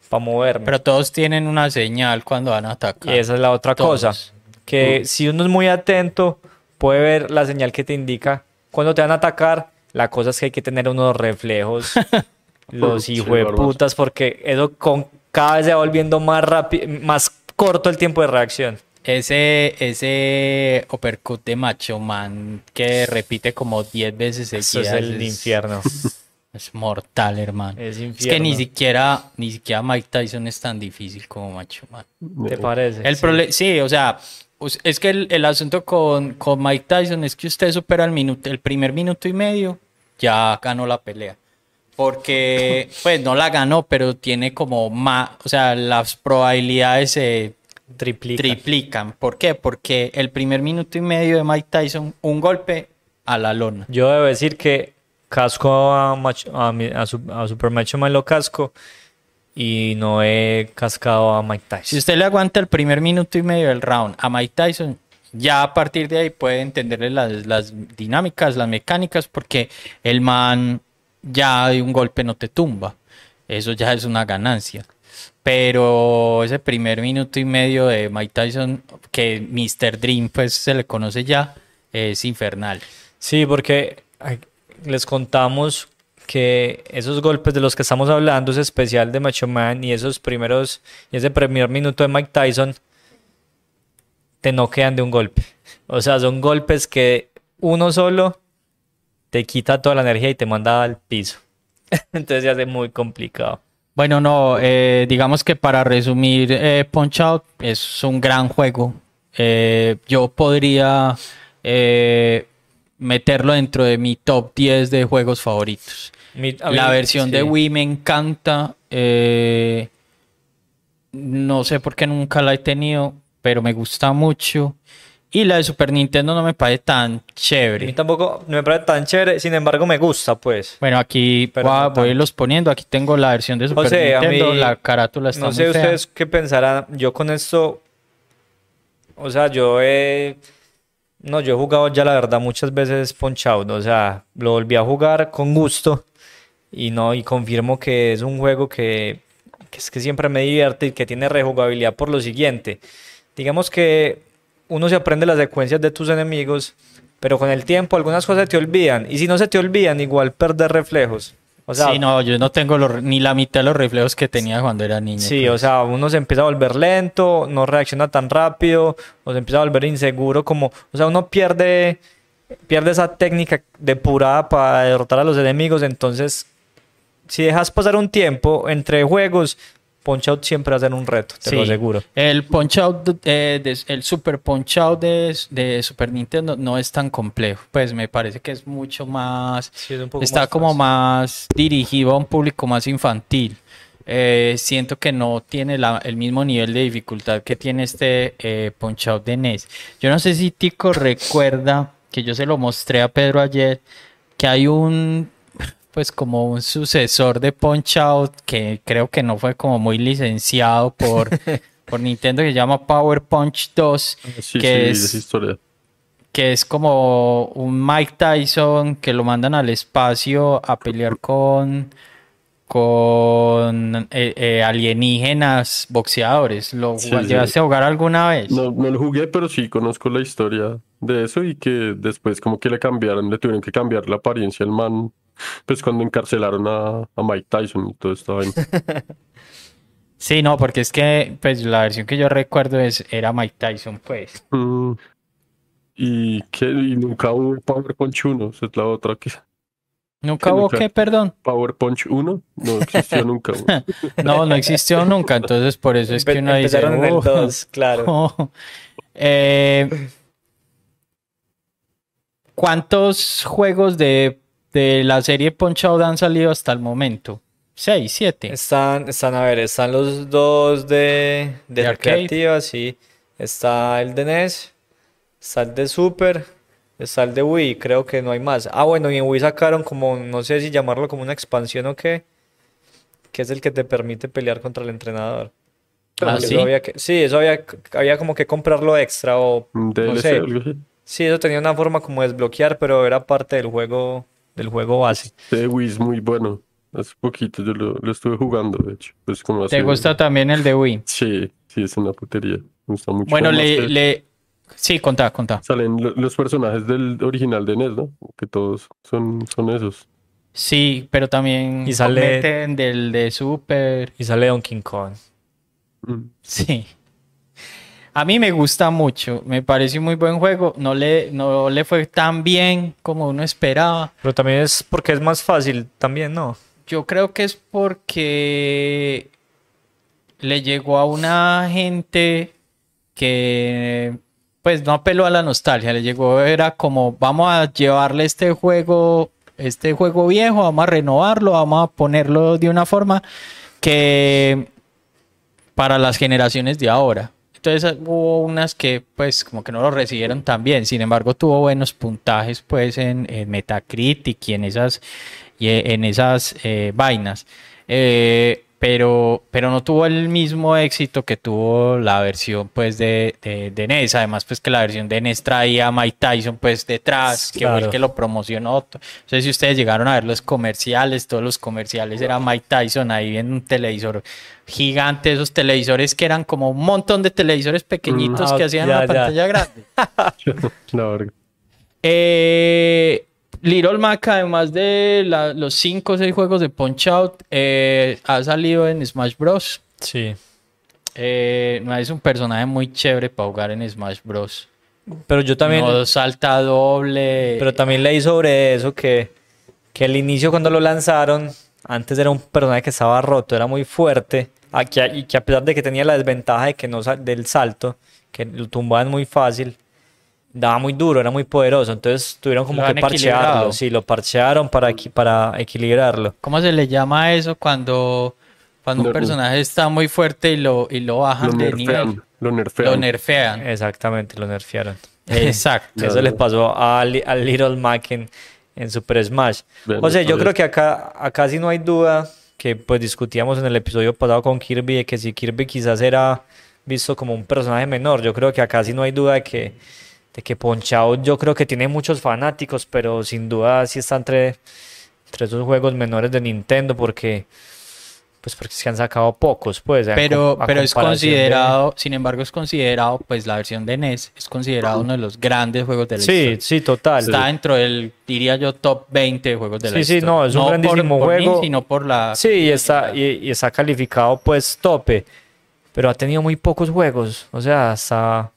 para moverme. Pero todos tienen una señal cuando van a atacar. Y esa es la otra Todos. cosa, que si uno es muy atento, puede ver la señal que te indica cuando te van a atacar. La cosa es que hay que tener unos reflejos, los Sí, hijos de putas, porque eso con cada vez se va volviendo más rápido, más corto el tiempo de reacción. Ese, ese uppercut de Macho Man que repite como 10 veces seguidas. Eso es el infierno. Es mortal, hermano. Es Es que ni siquiera, ni siquiera Mike Tyson es tan difícil como Macho Man. ¿Te parece? El Sí. prole- sí, o sea, es que el, el asunto con, con Mike Tyson es que usted supera el minuto, el primer minuto y medio, ya ganó la pelea. Porque, pues no la ganó, pero tiene como más, o sea, las probabilidades se Triplica. triplican. ¿Por qué? Porque el primer minuto y medio de Mike Tyson, un golpe a la lona. Yo debo decir que casco a, Macho- a, mi- a, Su- a Super Macho Man lo casco y no he cascado a Mike Si Tyson. usted le aguanta el primer minuto y medio del round a Mike Tyson, ya a partir de ahí puede entenderle las, las dinámicas, las mecánicas, porque el man ya de un golpe no te tumba. Eso ya es una ganancia. Pero ese primer minuto y medio de Mike Tyson, que Mr. Dream pues se le conoce ya, es infernal. Sí, porque les contamos que esos golpes de los que estamos hablando, ese especial de Macho Man y esos primeros, y ese primer minuto de Mike Tyson, te noquean de un golpe. O sea, son golpes que uno solo te quita toda la energía y te manda al piso. Entonces se hace muy complicado. Bueno, no, eh, digamos que para resumir, eh, Punch Out es un gran juego. Eh, yo podría eh, meterlo dentro de mi top 10 de juegos favoritos. Mi- La versión de. Wii me encanta. no sé por qué nunca la he tenido, pero me gusta mucho. Y la de Super Nintendo no me parece tan A mí chévere. tampoco no me parece tan chévere, sin embargo me gusta, pues. Bueno, aquí Pero voy no voy a irlos poniendo. Aquí tengo la versión de Super sea, a Nintendo. mí- la carátula está No muy sé fea. ustedes qué pensarán. Yo con esto, o sea, yo he, no, yo he jugado ya la verdad muchas veces Punch Out, o sea, lo volví a jugar con gusto y no, y confirmo que es un juego que, que es que siempre me divierte y que tiene rejugabilidad por lo siguiente. Digamos que uno se aprende las secuencias de tus enemigos, pero con el tiempo algunas cosas te olvidan y si no se te olvidan, igual perder reflejos. O sea, sí, no, yo no tengo los- ni la mitad de los reflejos que tenía cuando era niño. Sí, pues. o sea, uno se empieza a volver lento, no reacciona tan rápido, o se empieza a volver inseguro, como, o sea, uno pierde, pierde esa técnica depurada para derrotar a los enemigos, entonces, si dejas pasar un tiempo entre juegos, Punch Out siempre ser un reto, te lo aseguro. El Punch Out, eh, de- el Super Punch Out de, de Super Nintendo no es tan complejo. Pues me parece que es mucho más. Sí, es un poco está más como fácil. más dirigido a un público más infantil. Eh, siento que no tiene la- el mismo nivel de dificultad que tiene este eh, Punch Out de NES. Yo no sé si Tico recuerda que yo se lo mostré a Pedro ayer, que hay un, pues como un sucesor de Punch Out que creo que no fue como muy licenciado por, por Nintendo que se llama Power Punch 2, Sí, que sí, es historia. que es como un Mike Tyson que lo mandan al espacio a pelear con con eh, eh, alienígenas boxeadores. ¿Lo sí. llegaste a jugar alguna vez? No, no lo jugué, pero sí conozco la historia de eso y que después como que le cambiaron, le tuvieron que cambiar la apariencia al man, pues cuando encarcelaron a, a Mike Tyson y todo esto. Sí, no, porque es que pues la versión que yo recuerdo es era Mike Tyson, pues. Mm, y que y nunca hubo Power Punch 1, esa es la otra que... Nunca hubo que, perdón. Power Punch 1 no existió nunca. No, no existió nunca, entonces por eso es que uno dice, en el "Oh". 2, claro. Eh, ¿Cuántos juegos de, de la serie Punch Out han salido hasta el momento? ¿Seis, siete? Están, están, a ver, están los dos de, de, De arcade. recreativa, sí. Está el de NES, está el de Super, está el de Wii, creo que no hay más. Ah, bueno, y en Wii sacaron como, no sé si llamarlo como una expansión o qué, que es el que te permite pelear contra el entrenador. Ah, Eso ¿sí? había que- sí, eso había, había como que comprarlo extra o no sé. algo así. Sí, eso tenía una forma como de desbloquear, pero era parte del juego, del juego base. Este de Wii es muy bueno. hace poquito yo lo, lo estuve jugando, de hecho. Pues como ¿Te hace- gusta también el de Wii? Sí, sí, es una putería. Me gusta mucho. Bueno, le, le... Sí, contá, contá. Salen lo- los personajes del original de NES, ¿no? Que todos son, son esos. Sí, pero también Y sale- del de Super. Y sale Donkey Kong. Mm. Sí. A mí me gusta mucho, me pareció muy buen juego. No le, no le fue tan bien como uno esperaba. Pero también es porque es más fácil, también, ¿no? Yo creo que es porque le llegó a una gente que pues no apeló a la nostalgia, le llegó, era como vamos a llevarle este juego, este juego viejo, vamos a renovarlo, vamos a ponerlo de una forma que para las generaciones de ahora. Entonces hubo unas que pues como que no lo recibieron tan bien, sin embargo tuvo buenos puntajes pues en, Metacritic y en esas, y en esas eh, vainas. Eh, pero, pero no tuvo el mismo éxito que tuvo la versión pues de, de, de NES. Además pues que la versión de NES traía a Mike Tyson pues detrás, que fue el que lo promocionó. No sé si ustedes llegaron a ver los comerciales, todos los comerciales era Mike Tyson ahí en un televisor gigante, esos televisores que eran como un montón de televisores pequeñitos Ah, que hacían ya, una ya. pantalla grande. La verga. Eh, Little Mac, además de la- los 5 o 6 juegos de Punch Out, eh, ha salido en Smash Bros. Sí. Eh, no es un personaje muy chévere para jugar en Smash Bros. Pero yo también, No salta doble. pero también leí sobre eso que, que al inicio cuando lo lanzaron, antes era un personaje que estaba roto, era muy fuerte, y que a pesar de que tenía la desventaja de que no del salto, que lo tumbaban muy fácil, daba muy duro, era muy poderoso, entonces tuvieron como Lo que parchearlo, sí, lo parchearon para, equi- para equilibrarlo. ¿Cómo se le llama a eso cuando, cuando un personaje está muy fuerte y lo, y lo bajan Lo de nivel? nerfean. Lo nerfean. Lo nerfean. Exactamente, lo nerfearon. Exacto. Eso le pasó a, a Little Mac en, en Super Smash. O sea, yo creo que acá, acá sí no hay duda que pues discutíamos en el episodio pasado con Kirby de que si Kirby quizás era visto como un personaje menor, yo creo que acá sí no hay duda de que, de que Punch Out yo creo que tiene muchos fanáticos, pero sin duda sí está entre, entre esos juegos menores de Nintendo porque pues porque se han sacado pocos, pues. Pero, pero es de- considerado, sin embargo, es considerado, pues la versión de NES es considerado uno de los grandes juegos de la Sí, historia. sí, total. Está dentro del, diría yo, top 20 de juegos de la Sí, sí, historia. no, es un por- grandísimo por mí, juego. sino por la... Sí, y está, y, y está calificado pues tope, pero ha tenido muy pocos juegos, o sea, hasta...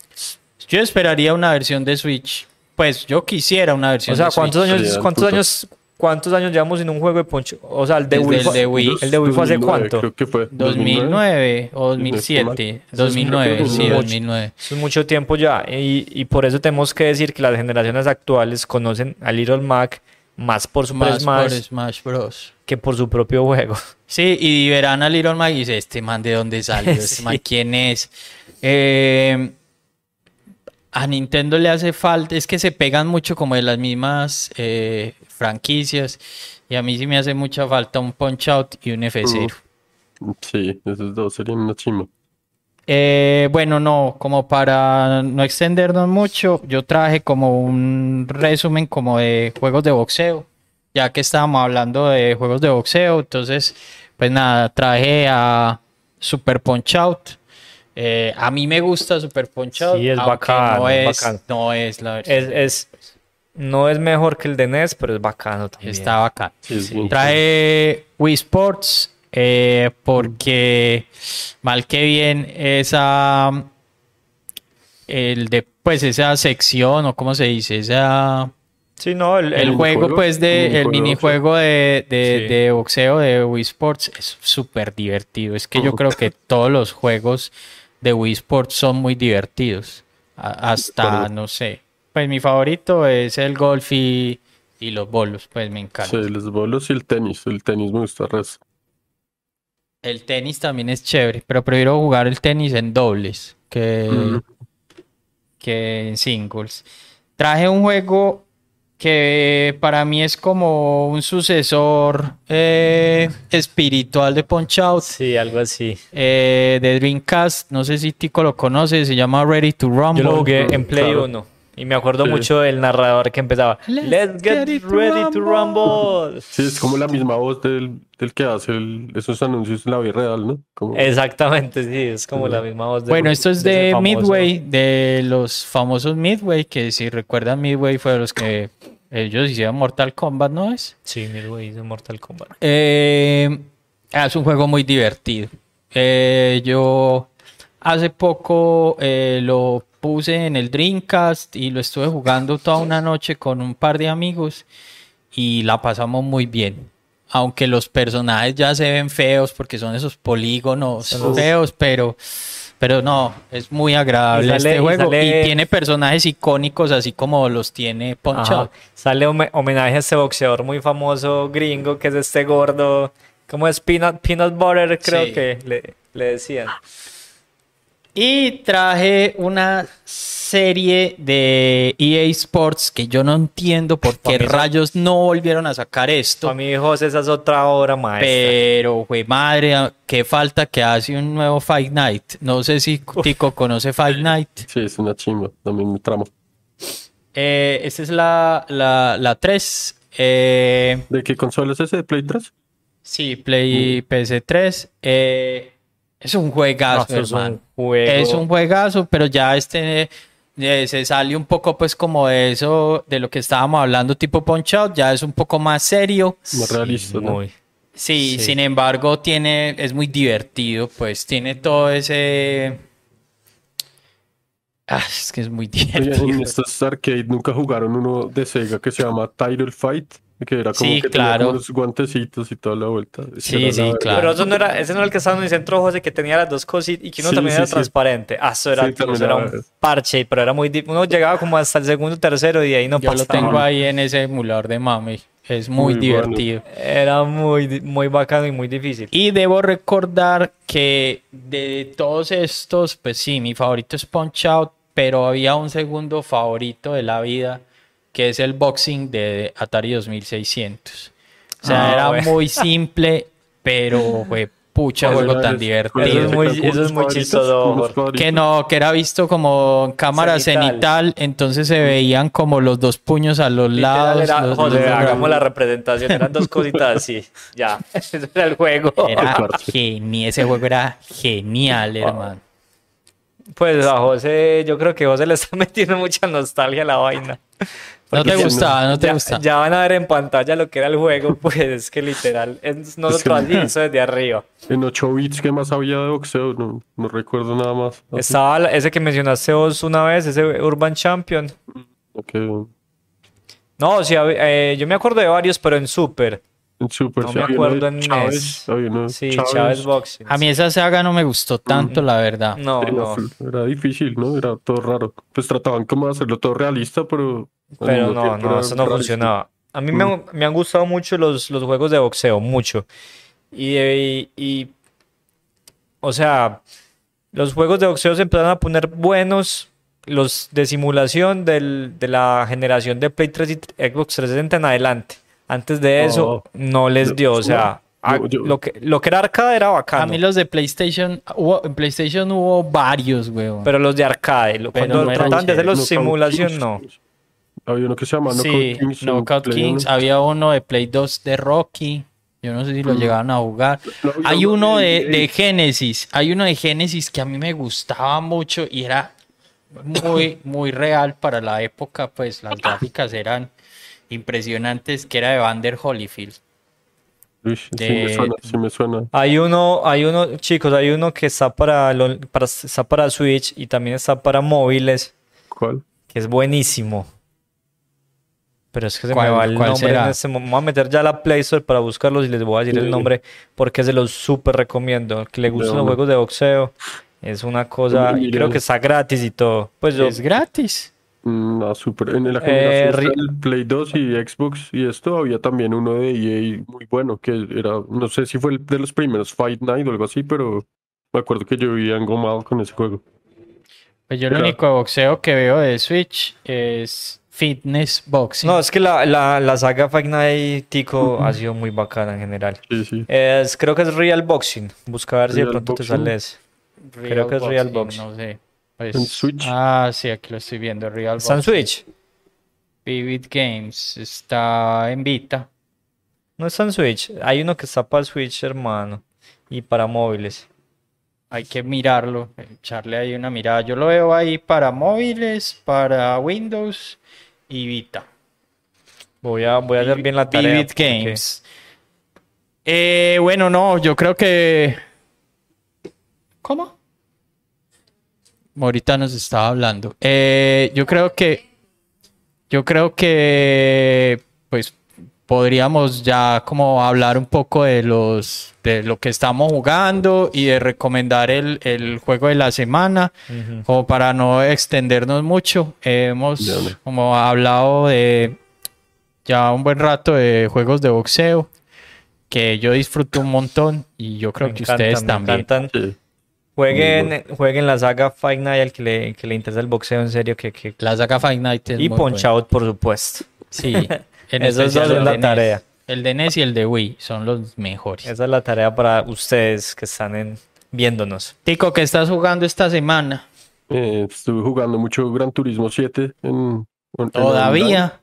Yo esperaría una versión de Switch. Pues yo quisiera una versión O sea, de ¿cuántos Switch. años, cuántos años, cuántos años llevamos sin un juego de Punch? O sea, el de Wii, el fue- de Wii. el de Wii fue hace 2009, cuánto? Creo que fue 2009 o Si no estoy 2007. mal. Sí, 2009, creo que sí, mucho. 2009. Eso es mucho tiempo ya, y, y por eso tenemos que decir que las generaciones actuales conocen a Little Mac más por Super Más Smash por Smash Bros. que por su propio juego. Sí, y verán a Little Mac y dice, este man de dónde salió, este Sí. man quién es. Eh, a Nintendo le hace falta, es que se pegan mucho como de las mismas eh, franquicias y a mí sí me hace mucha falta un Punch Out y un F0. Sí, esos dos serían una chimba. Eh, bueno, no, como para no extendernos mucho, yo traje como un resumen como de juegos de boxeo, ya que estábamos hablando de juegos de boxeo, entonces, pues nada, traje a Super Punch Out. Eh, a mí me gusta Super Punch Out, Sí, es aunque bacano, no es es, bacano. no es la versión. Es, es, no es mejor que el de NES, pero es bacano también. Está bacán. Sí, es Sí. bien Trae Wii Sports eh, porque mal que bien esa el de pues esa sección o cómo se dice esa Sí, no, el, el, el- juego pues de el minijuego de minijuego de, de, Sí. de boxeo de Wii Sports es súper divertido es que yo creo que todos los juegos de Wii Sports son muy divertidos A- hasta no sé pues mi favorito es el golf y, y los bolos pues me encanta Sí, los bolos y el tenis. El tenis me gusta res. El tenis también es chévere, pero prefiero jugar el tenis en dobles que, Mm. que en singles. Traje un juego que para mí es como un sucesor eh, espiritual de Punch Out Sí, algo así. eh, de Dreamcast. No sé si Tico lo conoce, se llama Ready to Rumble. Yo lo jugué en Play Claro. 1. Y me acuerdo Sí. mucho del narrador que empezaba, Let's Let's get, get to ready to rumble. Sí, es como la misma voz del, del que hace el- esos anuncios en la vida real, ¿no? Como, Exactamente, sí, es como la misma voz. de- Bueno, esto es de famoso. Midway, de los famosos Midway, que si recuerdan Midway fue de los que ellos hicieron Mortal Kombat, ¿no es? Sí, Midway de Mortal Kombat. Eh, es un juego muy divertido. Eh, yo hace poco eh, lo puse en el Dreamcast y lo estuve jugando toda una noche con un par de amigos y la pasamos muy bien. Aunque los personajes ya se ven feos porque son esos polígonos feos, pero, pero no, es muy agradable sale- este y juego. sale- Y tiene personajes icónicos así como los tiene Punch. Out. Sale home- homenaje a este boxeador muy famoso gringo que es este gordo. ¿Cómo es? Peanut, peanut butter, creo Sí. que le, le decían. Y traje una serie de EA Sports que yo no entiendo por qué rayos no volvieron a sacar esto. Para mí, José, esa es otra obra maestra. Pero, güey, madre, qué falta que hace un nuevo Fight Night. No sé si Tico conoce Fight Night. Sí, es una chimba, también me tramo. Eh, esta es la, la, la 3. Eh, ¿De qué consola es ese? ¿De Play 3? sí, Play PS3. Eh, es un No, juegazo, eso es un juego. Es un juegazo, pero ya este eh, se sale un poco pues como de eso, de lo que estábamos hablando tipo Punch Out, ya es un poco más serio. Más realista, ¿no? Muy. Sí, Sí. sin embargo tiene, es muy divertido, pues tiene todo ese... Ah, es que es muy Oye, en divertido. estos arcade nunca jugaron uno de Sega que se llama Title Fight, que era como Sí, que tenía claro. como guantecitos y toda la vuelta. Ese Sí, sí, claro. Pero eso no era, ese no era el que estaba en el centro, José, que tenía las dos cositas y que uno Sí, también sí, era sí. transparente. Ah, eso era, eso era un parche, pero era muy... di- Uno llegaba como hasta el segundo tercero y de ahí no Yo lo pasaba. tengo ahí en ese emulador de mami. Es muy, Muy bueno. divertido. Era muy, muy bacano y muy difícil. Y debo recordar que de todos estos, pues sí, mi favorito es Punch Out, pero había un segundo favorito de la vida, que es el boxing de Atari 2600. O sea, Ah, era bueno. muy simple, pero fue pucha ¿Cuál juego tan divertido. Eso es muy- ¿Con eso es chistoso. Que no, que era visto como en cámara Cenital. cenital, entonces se veían como los dos puños a los Literal lados. era, los- hagamos la representación. Eran dos cositas así. Ya. Ese era el juego. Era genial, ese juego era genial, hermano. Pues a José, yo creo que José le está metiendo mucha nostalgia a la vaina. ¿No te gustaba? ¿No te ya, gustaba? ya van a ver en pantalla lo que era el juego, pues es que literal, es nosotros así, eso desde arriba. En 8 bits, ¿qué más había de boxeo? No, no recuerdo nada más. Así Estaba ese que mencionaste vos una vez, ese Urban Champion. que No, sí, eh, yo me acuerdo de varios, pero en Super. en Super No sí me acuerdo en Chávez, Sí, Chávez. Chávez Boxing. A mí esa saga no me gustó tanto, la verdad. No, no. Era difícil, ¿no? Era todo raro. Pues trataban como de hacerlo todo realista, pero... Pero no, no, eso no funcionaba. A mí me, han- me han gustado mucho los, los juegos de boxeo, mucho. Y, y, y, o sea, los juegos de boxeo se empezaron a poner buenos, los de simulación del, de la generación de Play 3 y Xbox 360 en adelante. Antes de eso, Oh. no les dio, o sea, a- yo- lo, que, lo que era arcade era A bacano. mí los de PlayStation, hubo- en PlayStation hubo varios, weón. Pero los de arcade, lo- cuando no trataban de hacer los simulación, no. Había uno que se llama sí, Knockout Kings. Knockout Kings. uno. Había uno de Play 2 de Rocky. Yo no sé si lo Mm. llegaban a jugar. No, Hay uno de, de- Genesis. Hay uno de Genesis que a mí me gustaba mucho y era muy, muy real para la época. Pues las gráficas eran impresionantes, que era de Vander Holyfield. Uy, sí me suena, sí me suena. Hay uno, hay uno, chicos, hay uno que está para, lo- para, está para Switch y también está para móviles, ¿Cuál? que es buenísimo. Pero es que se me ¿Cuál- va el nombre será? en este Me voy a meter ya a la Play Store para buscarlos y les voy a decir el nombre porque se los súper recomiendo. Que le gustan los una. juegos de boxeo es una cosa, y creo que está gratis y todo. Pues yo, Es gratis. Mm, No, super. En la Eh, del Play 2 y Xbox y esto había también uno de EA muy bueno, que era, no sé si fue el de los primeros Fight Night o algo así, pero me acuerdo que yo vivía engomado con ese juego. Pues yo lo Pero- único de boxeo que veo de Switch es Fitness Boxing. no, es que la, la, la saga Fight Night Tico ha sido muy bacana en general. Sí, sí. Es, creo que es Real Boxing. Busca ver si de pronto te Boxing. sale ese. creo que es Real Boxing. No sé. Pues, En Switch. Ah, sí, aquí lo estoy viendo. Real ¿Está en Boxing. Switch? Vivid Games está en Vita. No está en Switch. Hay uno que está para Switch, hermano. Y para móviles. Hay que mirarlo, echarle ahí una mirada. Yo lo veo ahí para móviles, para Windows y Vita. Voy a, voy a hacer bien la tarea. Vivid porque- Games. Eh, bueno, no, yo creo que. ¿Cómo? Ahorita nos estaba hablando. Eh, yo creo que. Yo creo que. Pues podríamos ya como hablar un poco de los. de lo que estamos jugando y de recomendar el, el juego de la semana. Ujú. Como para no extendernos mucho. eh, hemos Dale. como hablado de ya un buen rato de juegos de boxeo que yo disfruto un montón y yo creo Me que encantan, ustedes me también. encantan. Jueguen, jueguen la saga Fight Night al que le, que le interesa el boxeo en serio. Que, que... La saga Fight Night es Y muy Punch buena. Out, por supuesto. Sí, en son el la de NES. tarea. El de NES y el de Wii son los mejores. Esa es la tarea para ustedes que están en- viéndonos. Tico, ¿qué estás jugando esta semana? Eh, estuve jugando mucho Gran Turismo 7 en, en- Todavía.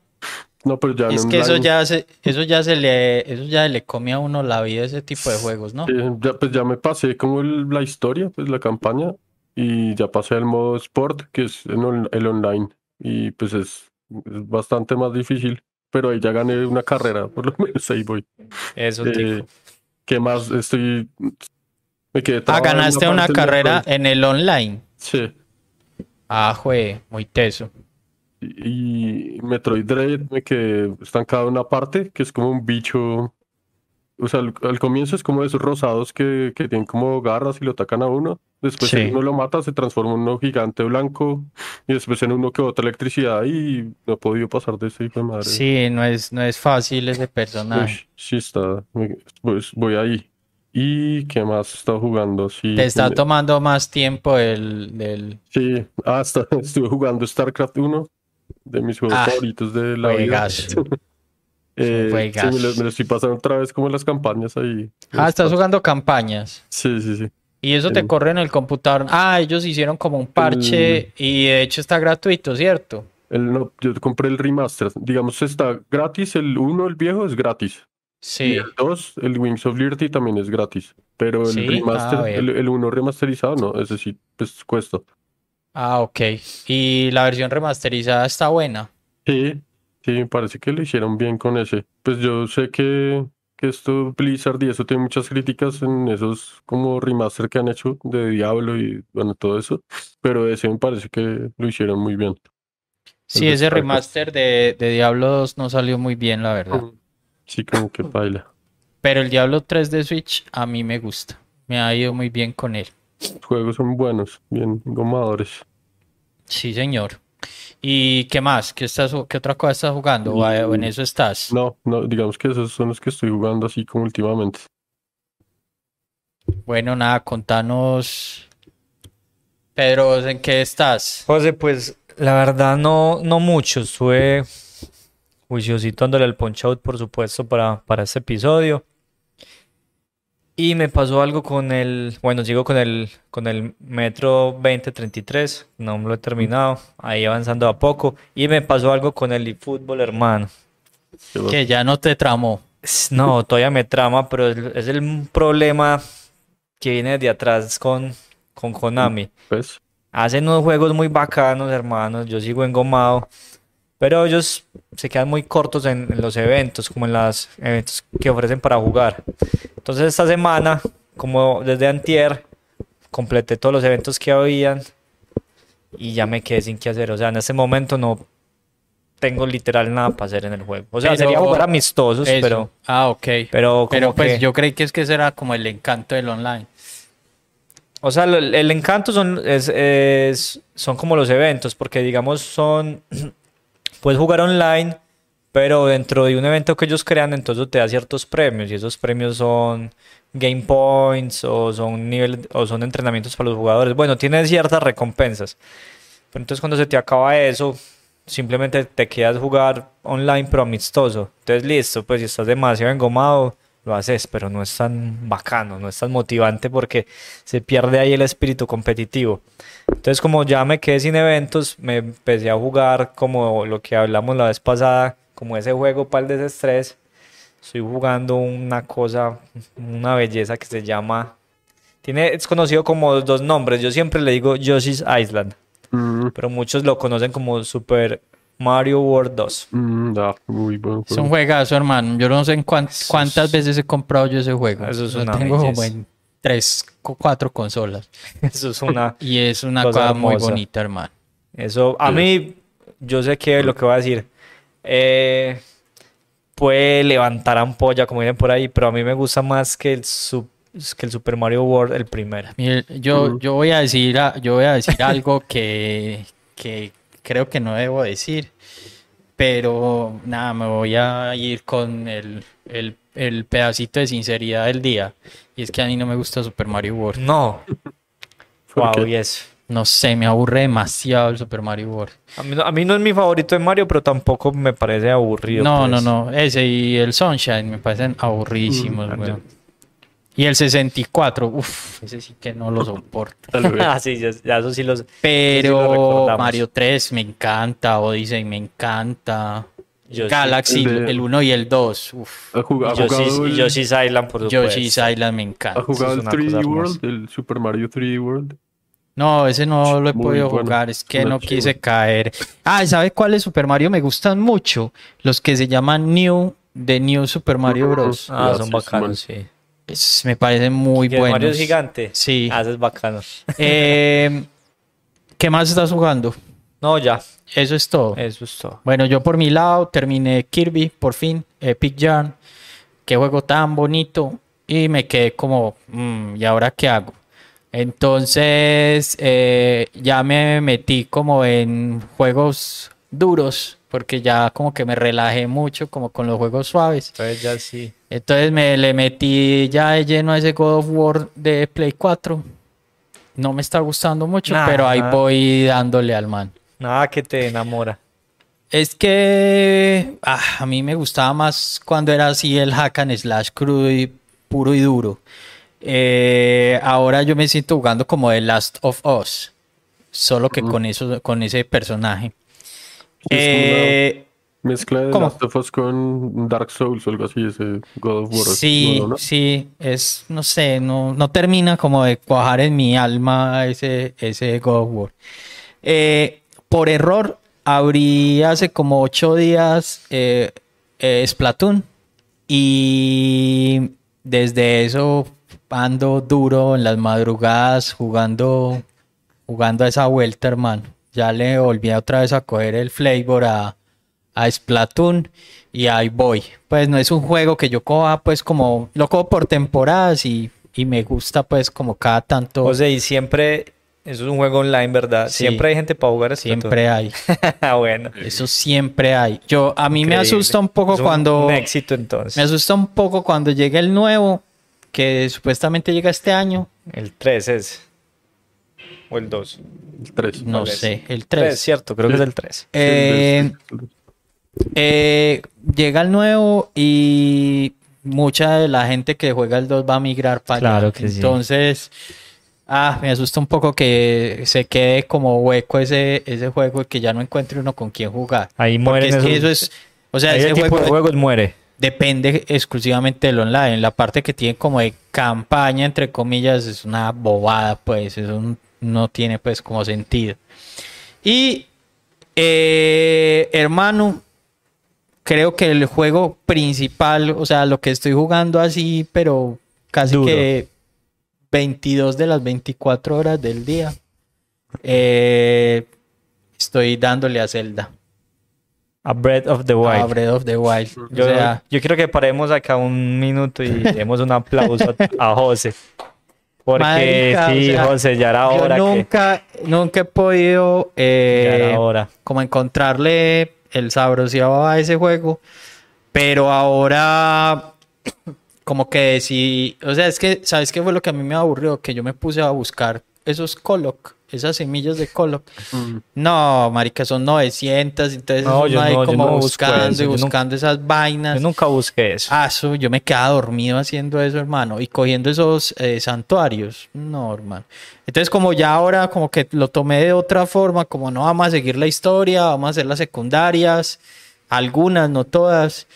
No, pero ya en Es que eso ya se, eso ya se le, eso ya le come a uno la vida ese tipo de juegos, ¿no? Eh, ya, pues ya me pasé como el- la historia, pues la campaña, y ya pasé al modo Sport, que es en on- el online, y pues es, es bastante más difícil, pero ahí ya gané una carrera, por lo menos ahí voy. Eso, Eh. ¿qué más? Estoy... Me quedé Ah, ganaste una carrera en el online. Sí, Ah, jue, muy teso. y Metroid Dread me quedé estancado en una parte, que es como un bicho... O sea, al, al comienzo es como esos rosados que, que tienen como garras y lo atacan a uno. Después Sí. si uno lo mata, se transforma en uno gigante blanco. Y después en uno que bota electricidad y no he podido pasar de ese hijo de madre. Sí, no es, no es fácil ese personaje. Uy, sí está. Pues voy ahí. ¿Y qué más estado jugando? Sí, Te está tomando más tiempo el del sí. Ah, está- estuve jugando StarCraft 1, de mis juegos Ah, favoritos de la vida. Eh, sí, me lo, me lo estoy pasando otra vez como las campañas ahí. Ah, estás jugando campañas. Sí, sí, sí. Y eso te El- corre en el computador. Ah, ellos hicieron como un parche y de hecho está gratuito, ¿cierto? El, no, yo compré el remaster. Digamos, está gratis. El 1, el viejo, es gratis. Y Sí. el 2, el Wings of Liberty también es gratis. Pero el Sí, remaster, el 1 remasterizado, no, ese sí, pues cuesta. Ah, ok. Y la versión remasterizada está buena. Sí, sí, me parece que lo hicieron bien con ese. Pues yo sé que, que esto Blizzard y eso tiene muchas críticas en esos como remaster que han hecho de Diablo y bueno, todo eso. Pero ese me parece que lo hicieron muy bien. Sí, ese StarCraft. remaster de, de Diablo 2 no salió muy bien, la verdad. Sí, como que baila. Pero el Diablo 3 de Switch a mí me gusta. Me ha ido muy bien con él. Los juegos son buenos, bien gomadores. Sí, señor. ¿Y qué más? ¿Qué estás, qué otra cosa estás jugando? ¿O, en eso estás? No, no, digamos que esos son los que estoy jugando así como últimamente. Bueno, nada, contanos. Pedro, ¿en qué estás? José, pues la verdad no, no mucho. Estuve juiciosito dándole el punch out, por supuesto, para, para este episodio. Y me pasó algo con el, bueno, sigo con el, con el Metro 2033, no me lo he terminado, ahí avanzando a poco. Y me pasó algo con el eFootball, hermano. Que ya no te tramó. No, todavía me trama, pero es, es el problema que viene de atrás con, con Konami. ¿Ves? Hacen unos juegos muy bacanos, hermanos. Yo sigo engomado. Pero ellos se quedan muy cortos en, en los eventos, como en los eventos que ofrecen para jugar. Entonces esta semana, como desde antier, completé todos los eventos que habían y ya me quedé sin qué hacer. O sea, en este momento no tengo literal nada para hacer en el juego. O sea, Pero- sería jugar amistosos, Eso. pero, Ah, ok. pero Pero pues que- yo creí que es que ese era como el encanto del online. O sea, lo- el, encanto son, es, es- son como los eventos, porque digamos son, puedes jugar online, pero dentro de un evento que ellos crean, entonces te da ciertos premios, y esos premios son game points o son nivel, o son entrenamientos para los jugadores. Bueno, tiene ciertas recompensas. Pero entonces cuando se te acaba eso, simplemente te quedas jugar online pero amistoso. Entonces listo, pues si estás demasiado engomado, lo haces, pero no es tan bacano, no es tan motivante porque se pierde ahí el espíritu competitivo. Entonces, como ya me quedé sin eventos, me empecé a jugar como lo que hablamos la vez pasada, como ese juego para el desestrés. Estoy jugando una cosa, una belleza que se llama. Tiene, es conocido como dos nombres. Yo siempre le digo Yoshi's Island, Mm, pero muchos lo conocen como Super Mario World 2. mm, da, muy buen Es un juego. juegazo, hermano. Yo no sé en Eso cuántas es- veces he comprado yo ese juego. Eso es Lo una tengo como belleza. en tres, cu- cuatro consolas. Eso es una. Y es una Cosa cosa muy bonita, hermano. Eso, a mí, yo sé que lo que voy a decir eh, puede levantar ampolla, como dicen por ahí, pero a mí me gusta más que el, que el Super Mario World, el primero. Mire, yo, yo voy a decir, yo voy a decir algo que, que creo que no debo decir, pero nada, me voy a ir con el, el, el pedacito de sinceridad del día. Y es que a mí no me gusta Super Mario World. No. ¿Por Wow, qué? y eso. No sé, me aburre demasiado el Super Mario World. A mí, no- a mí no es mi favorito de Mario, pero tampoco me parece aburrido. No, no, pues. no. Ese y el Sunshine me parecen aburridísimos, Mm, weón. Y el 64, uff, ese sí que no lo soporto. Ah, sí, ya, ya eso sí los... Pero. Mario 3 me encanta, Odyssey me encanta. Yo. Galaxy, El de- el 1 y el 2, uff. ¿Ha jugado, ha jugado el, Yoshi's Island, por supuesto. Yoshi's Island me ¿ha encanta. jugado es el una cosa 3D hermosa. World? El Super Mario 3D World. No, ese no lo he Muy podido bueno, jugar, es que no quise caer. Ah, ¿y ¿sabe cuáles Super Mario me gustan mucho? Los que se llaman New, de New Super Mario Bros. Ah, son bacanos, sí. Es- me parecen muy ¿Y el Mario es buenos. gigante? Sí. Ah, es bacano. Eh, ¿qué más estás jugando? No, ya. Eso es todo. Eso es todo. Bueno, yo por mi lado terminé Kirby, por fin, Epic Yarn. Qué juego tan bonito. Y me quedé como, "Mm, ¿y ahora qué hago? Entonces, eh, ya me metí como en juegos duros, porque ya como que me relajé mucho, como con los juegos suaves. Entonces ya sí. Entonces me le metí ya de lleno a ese God of War de Play 4. No me está gustando mucho, Nah. pero ahí voy dándole al man. Nada que te enamora. Es que ah, a mí me gustaba más cuando era así el hack and slash crudo y puro y duro. Eh, ahora yo me siento jugando como The Last of Us, solo que con eso, con ese personaje. Eh, mezcla de ¿cómo? Last of Us con Dark Souls o algo así, ese God of War. sí, ¿no? ¿no? sí, es, no sé, no, no termina como de cuajar en mi alma ese, ese God of War. Eh, por error, abrí hace como ocho días eh, eh, Splatoon y desde eso ando duro en las madrugadas jugando, jugando a esa vuelta, hermano. Ya le volví otra vez a coger el flavor a, a Splatoon y ahí voy. Pues no es un juego que yo coja pues como, lo cojo por temporadas y, y me gusta pues como cada tanto, O sea, y siempre, eso es un juego online, ¿verdad? Sí. Siempre hay gente para jugar Splatoon. siempre hay. Ah, bueno. Eso siempre hay. Yo, a mí me Increíble. asusta un poco Es un- cuando... Un éxito entonces. Me asusta un poco cuando llegue el nuevo, que supuestamente llega este año. El 3 es. O el 2. El 3. No ¿Cuál es? sé, el 3, 3. cierto, creo que Sí. es el 3. Eh, eh, llega el nuevo y mucha de la gente que juega el 2 va a migrar para Claro allá. que sí. Ah, me asusta un poco que se quede como hueco ese, ese juego y que ya no encuentre uno con quién jugar. Ahí mueren es que eso es, o sea, ese tipo juego de juegos muere. depende exclusivamente del online. La parte que tiene como de campaña, entre comillas, es una bobada, pues, eso no tiene pues como sentido. Y, eh, hermano, creo que el juego principal, o sea, lo que estoy jugando así, pero casi Duro. que 22 de las 24 horas del día, eh, estoy dándole a Zelda, A Breath of the Wild. a Breath of the Wild. Yo, o sea, yo quiero que paremos acá un minuto y demos un aplauso a, a José. Porque Marica, sí, o sea, José, ya era Yo hora que. nunca, nunca he podido eh, Ya era hora. como encontrarle el sabroseado a ese juego, pero ahora como que sí, o sea, es que, ¿sabes qué fue lo que a mí me aburrió? Que yo me puse a buscar esos Coloc esas semillas de Colo. Mm. No, marica, son 900, entonces No, yo ahí no- yo como no busco buscando eso, y yo nunca- buscando esas vainas. Yo nunca busqué eso. Ah, eso, yo me quedaba dormido haciendo eso, hermano, y cogiendo esos eh, santuarios. No, hermano. Entonces, como ya ahora como que lo tomé de otra forma, como no vamos a seguir la historia, vamos a hacer las secundarias, algunas, no todas.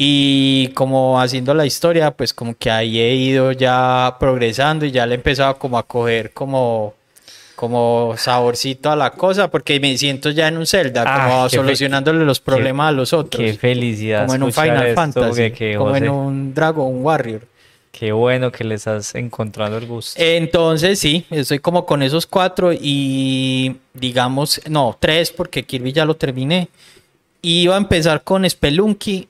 Y como haciendo la historia, pues como que ahí he ido ya progresando y ya le he empezado como a coger como como saborcito a la cosa, porque me siento ya en un Zelda, Ah, como qué solucionándole los problemas a los otros. Qué felicidad. Como en un Final esto, Fantasy, que- como en José, un Dragon Warrior. Qué bueno que le estás encontrando el gusto. Entonces, sí, estoy como con esos cuatro y digamos, no, tres porque Kirby ya lo terminé. Iba a empezar con Spelunky,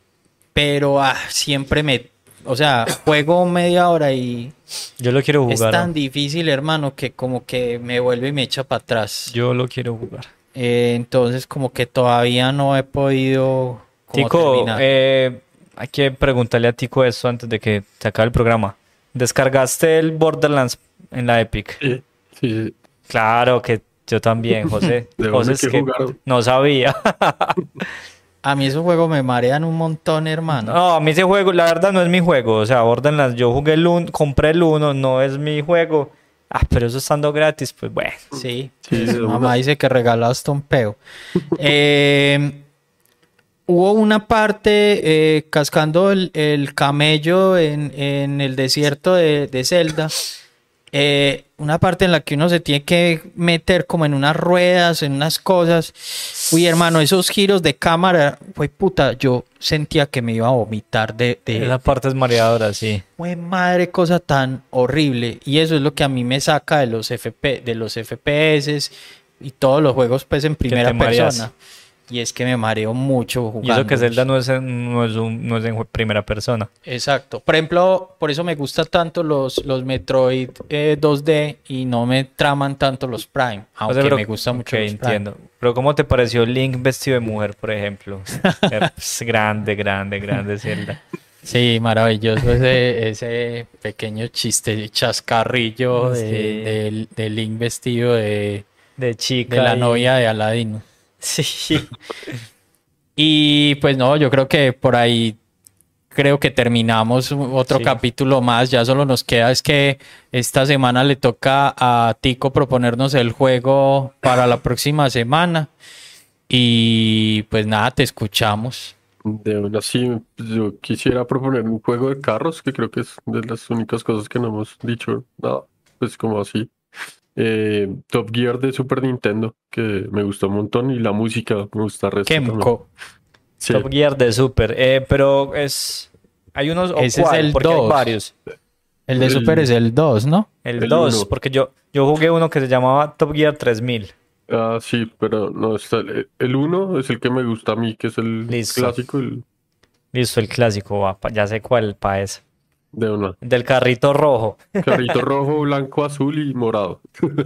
pero ah, siempre me, o sea, juego media hora y Yo lo quiero es jugar. tan ¿no? difícil, hermano, que como que me vuelve y me echa para atrás. Yo lo quiero jugar. Eh, entonces, como que todavía no he podido como Tico, eh, hay que preguntarle a Tico esto antes de que se acabe el programa. ¿Descargaste el Borderlands en la Epic? Sí, sí, Claro que yo también, José. ¿De José es que no sabía. A mí esos juegos me marean un montón, hermano. No, a mí ese juego, la verdad no es mi juego. O sea, Borderlands, yo jugué el 1, compré el 1, no es mi juego. Ah, pero eso estando gratis, pues bueno. Sí, Sí, pues, mamá dice que regalaste un peo. Eh, hubo una parte eh, cascando el, el camello en, en el desierto de, de Zelda. Eh, una parte en la que uno se tiene que meter como en unas ruedas, en unas cosas. Uy, hermano, esos giros de cámara, fue puta, yo sentía que me iba a vomitar de, de, Esa parte es mareadora, sí. Güey, madre, cosa tan horrible. Y eso es lo que a mí me saca de los FP, de los FPS y todos los juegos pues en primera mareas. Y es que me mareo mucho Y jugando. eso que Zelda no es en, no es un- no es en primera persona. Exacto. Por ejemplo, por eso me gustan tanto los, los Metroid eh, 2D y no me traman tanto los Prime. O Aunque sea, pero- me gusta mucho ok, los Prime. Pero ¿cómo te pareció Link vestido de mujer, por ejemplo? Grande, grande, grande Zelda. Sí, maravilloso ese, ese pequeño chiste, chascarrillo de, del Link vestido de, De chica. de la y- novia de Aladino. Sí. Y pues no, yo creo que por ahí creo que terminamos otro Sí. capítulo más. Ya solo nos queda es que esta semana le toca a Tico proponernos el juego para la próxima semana. Y pues nada, te escuchamos. De una sí, yo quisiera proponer un juego de carros, que creo que es de las únicas cosas que no hemos dicho. No, pues como así. Eh, Top Gear de Super Nintendo, que me gustó un montón, y la música me gusta resto también. Kemco. Sí, Top Gear de Super. Eh, pero es. Hay unos. o Ese es cuál, el porque hay 2. varios. El de El- Super es el 2, ¿no? El El 2, uno. porque yo, yo jugué uno que se llamaba Top Gear 3000. ah, sí, pero no, está, el- el uno es el que me gusta a mí, que es el Listo. clásico, el Listo, el clásico, va, pa- ya sé cuál pa' ese. De una. Del carrito rojo. Carrito rojo, blanco, azul y morado.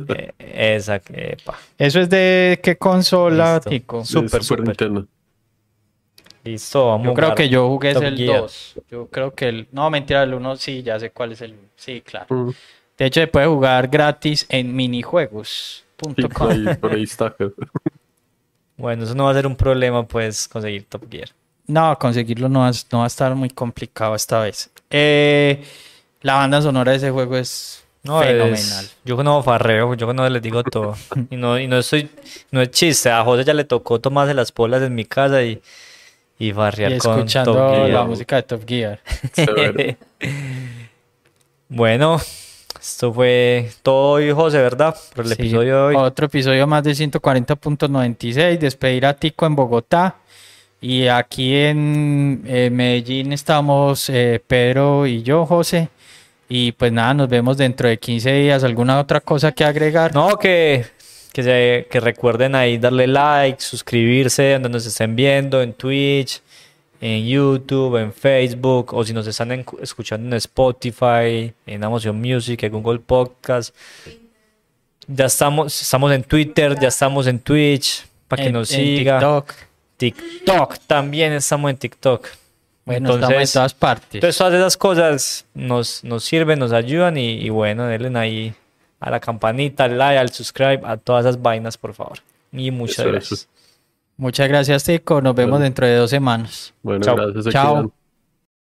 Eh, esa, epa. ¿Eso es de qué consola, Listo. Tico? de Súper, súper. Nintendo. Listo, vamos Yo a creo que yo jugué es el Gear. 2. Yo creo que el... No, mentira, el 1 sí, ya sé cuál es el 1. Sí, claro. Mm, De hecho, se puede jugar gratis en sí, minijuegos.com. por ahí, por ahí está. Bueno, eso no va a ser un problema, pues, conseguir Top Gear. No, conseguirlo no va, a- no va a estar muy complicado esta vez. Eh, la banda sonora de ese juego es No, es- fenomenal. yo no farreo, yo no les digo todo. Y no, y no estoy, no es chiste, a José ya le tocó tomarse las polas en mi casa y, y Y farrear con Top Gear. la música de Top Gear. Bueno, esto fue todo hoy, José, ¿verdad? Por el Sí, episodio de hoy. Otro episodio más de 140.96. Despedir a Tico en Bogotá. Y aquí en eh, Medellín estamos eh, Pedro y yo, José. Y pues nada, nos vemos dentro de 15 días. ¿Alguna otra cosa que agregar? No, que, que, se- que recuerden ahí darle like, suscribirse donde nos estén viendo, en Twitch, en YouTube, en Facebook, o si nos están en- escuchando en Spotify, en Amazon Music, en Google Podcast. Ya estamos, estamos en Twitter, ya estamos en Twitch, para que En- nos en siga. TikTok. TikTok, también estamos en TikTok. Bueno, estamos en todas partes. Entonces todas esas cosas nos, nos sirven, nos ayudan y, y bueno, denle ahí a la campanita, al like, al subscribe, a todas esas vainas, por favor. Y muchas Eso, eso. gracias. Muchas gracias, Tico. Nos vemos Bueno. dentro de dos semanas. Bueno, Chao. gracias. Chao.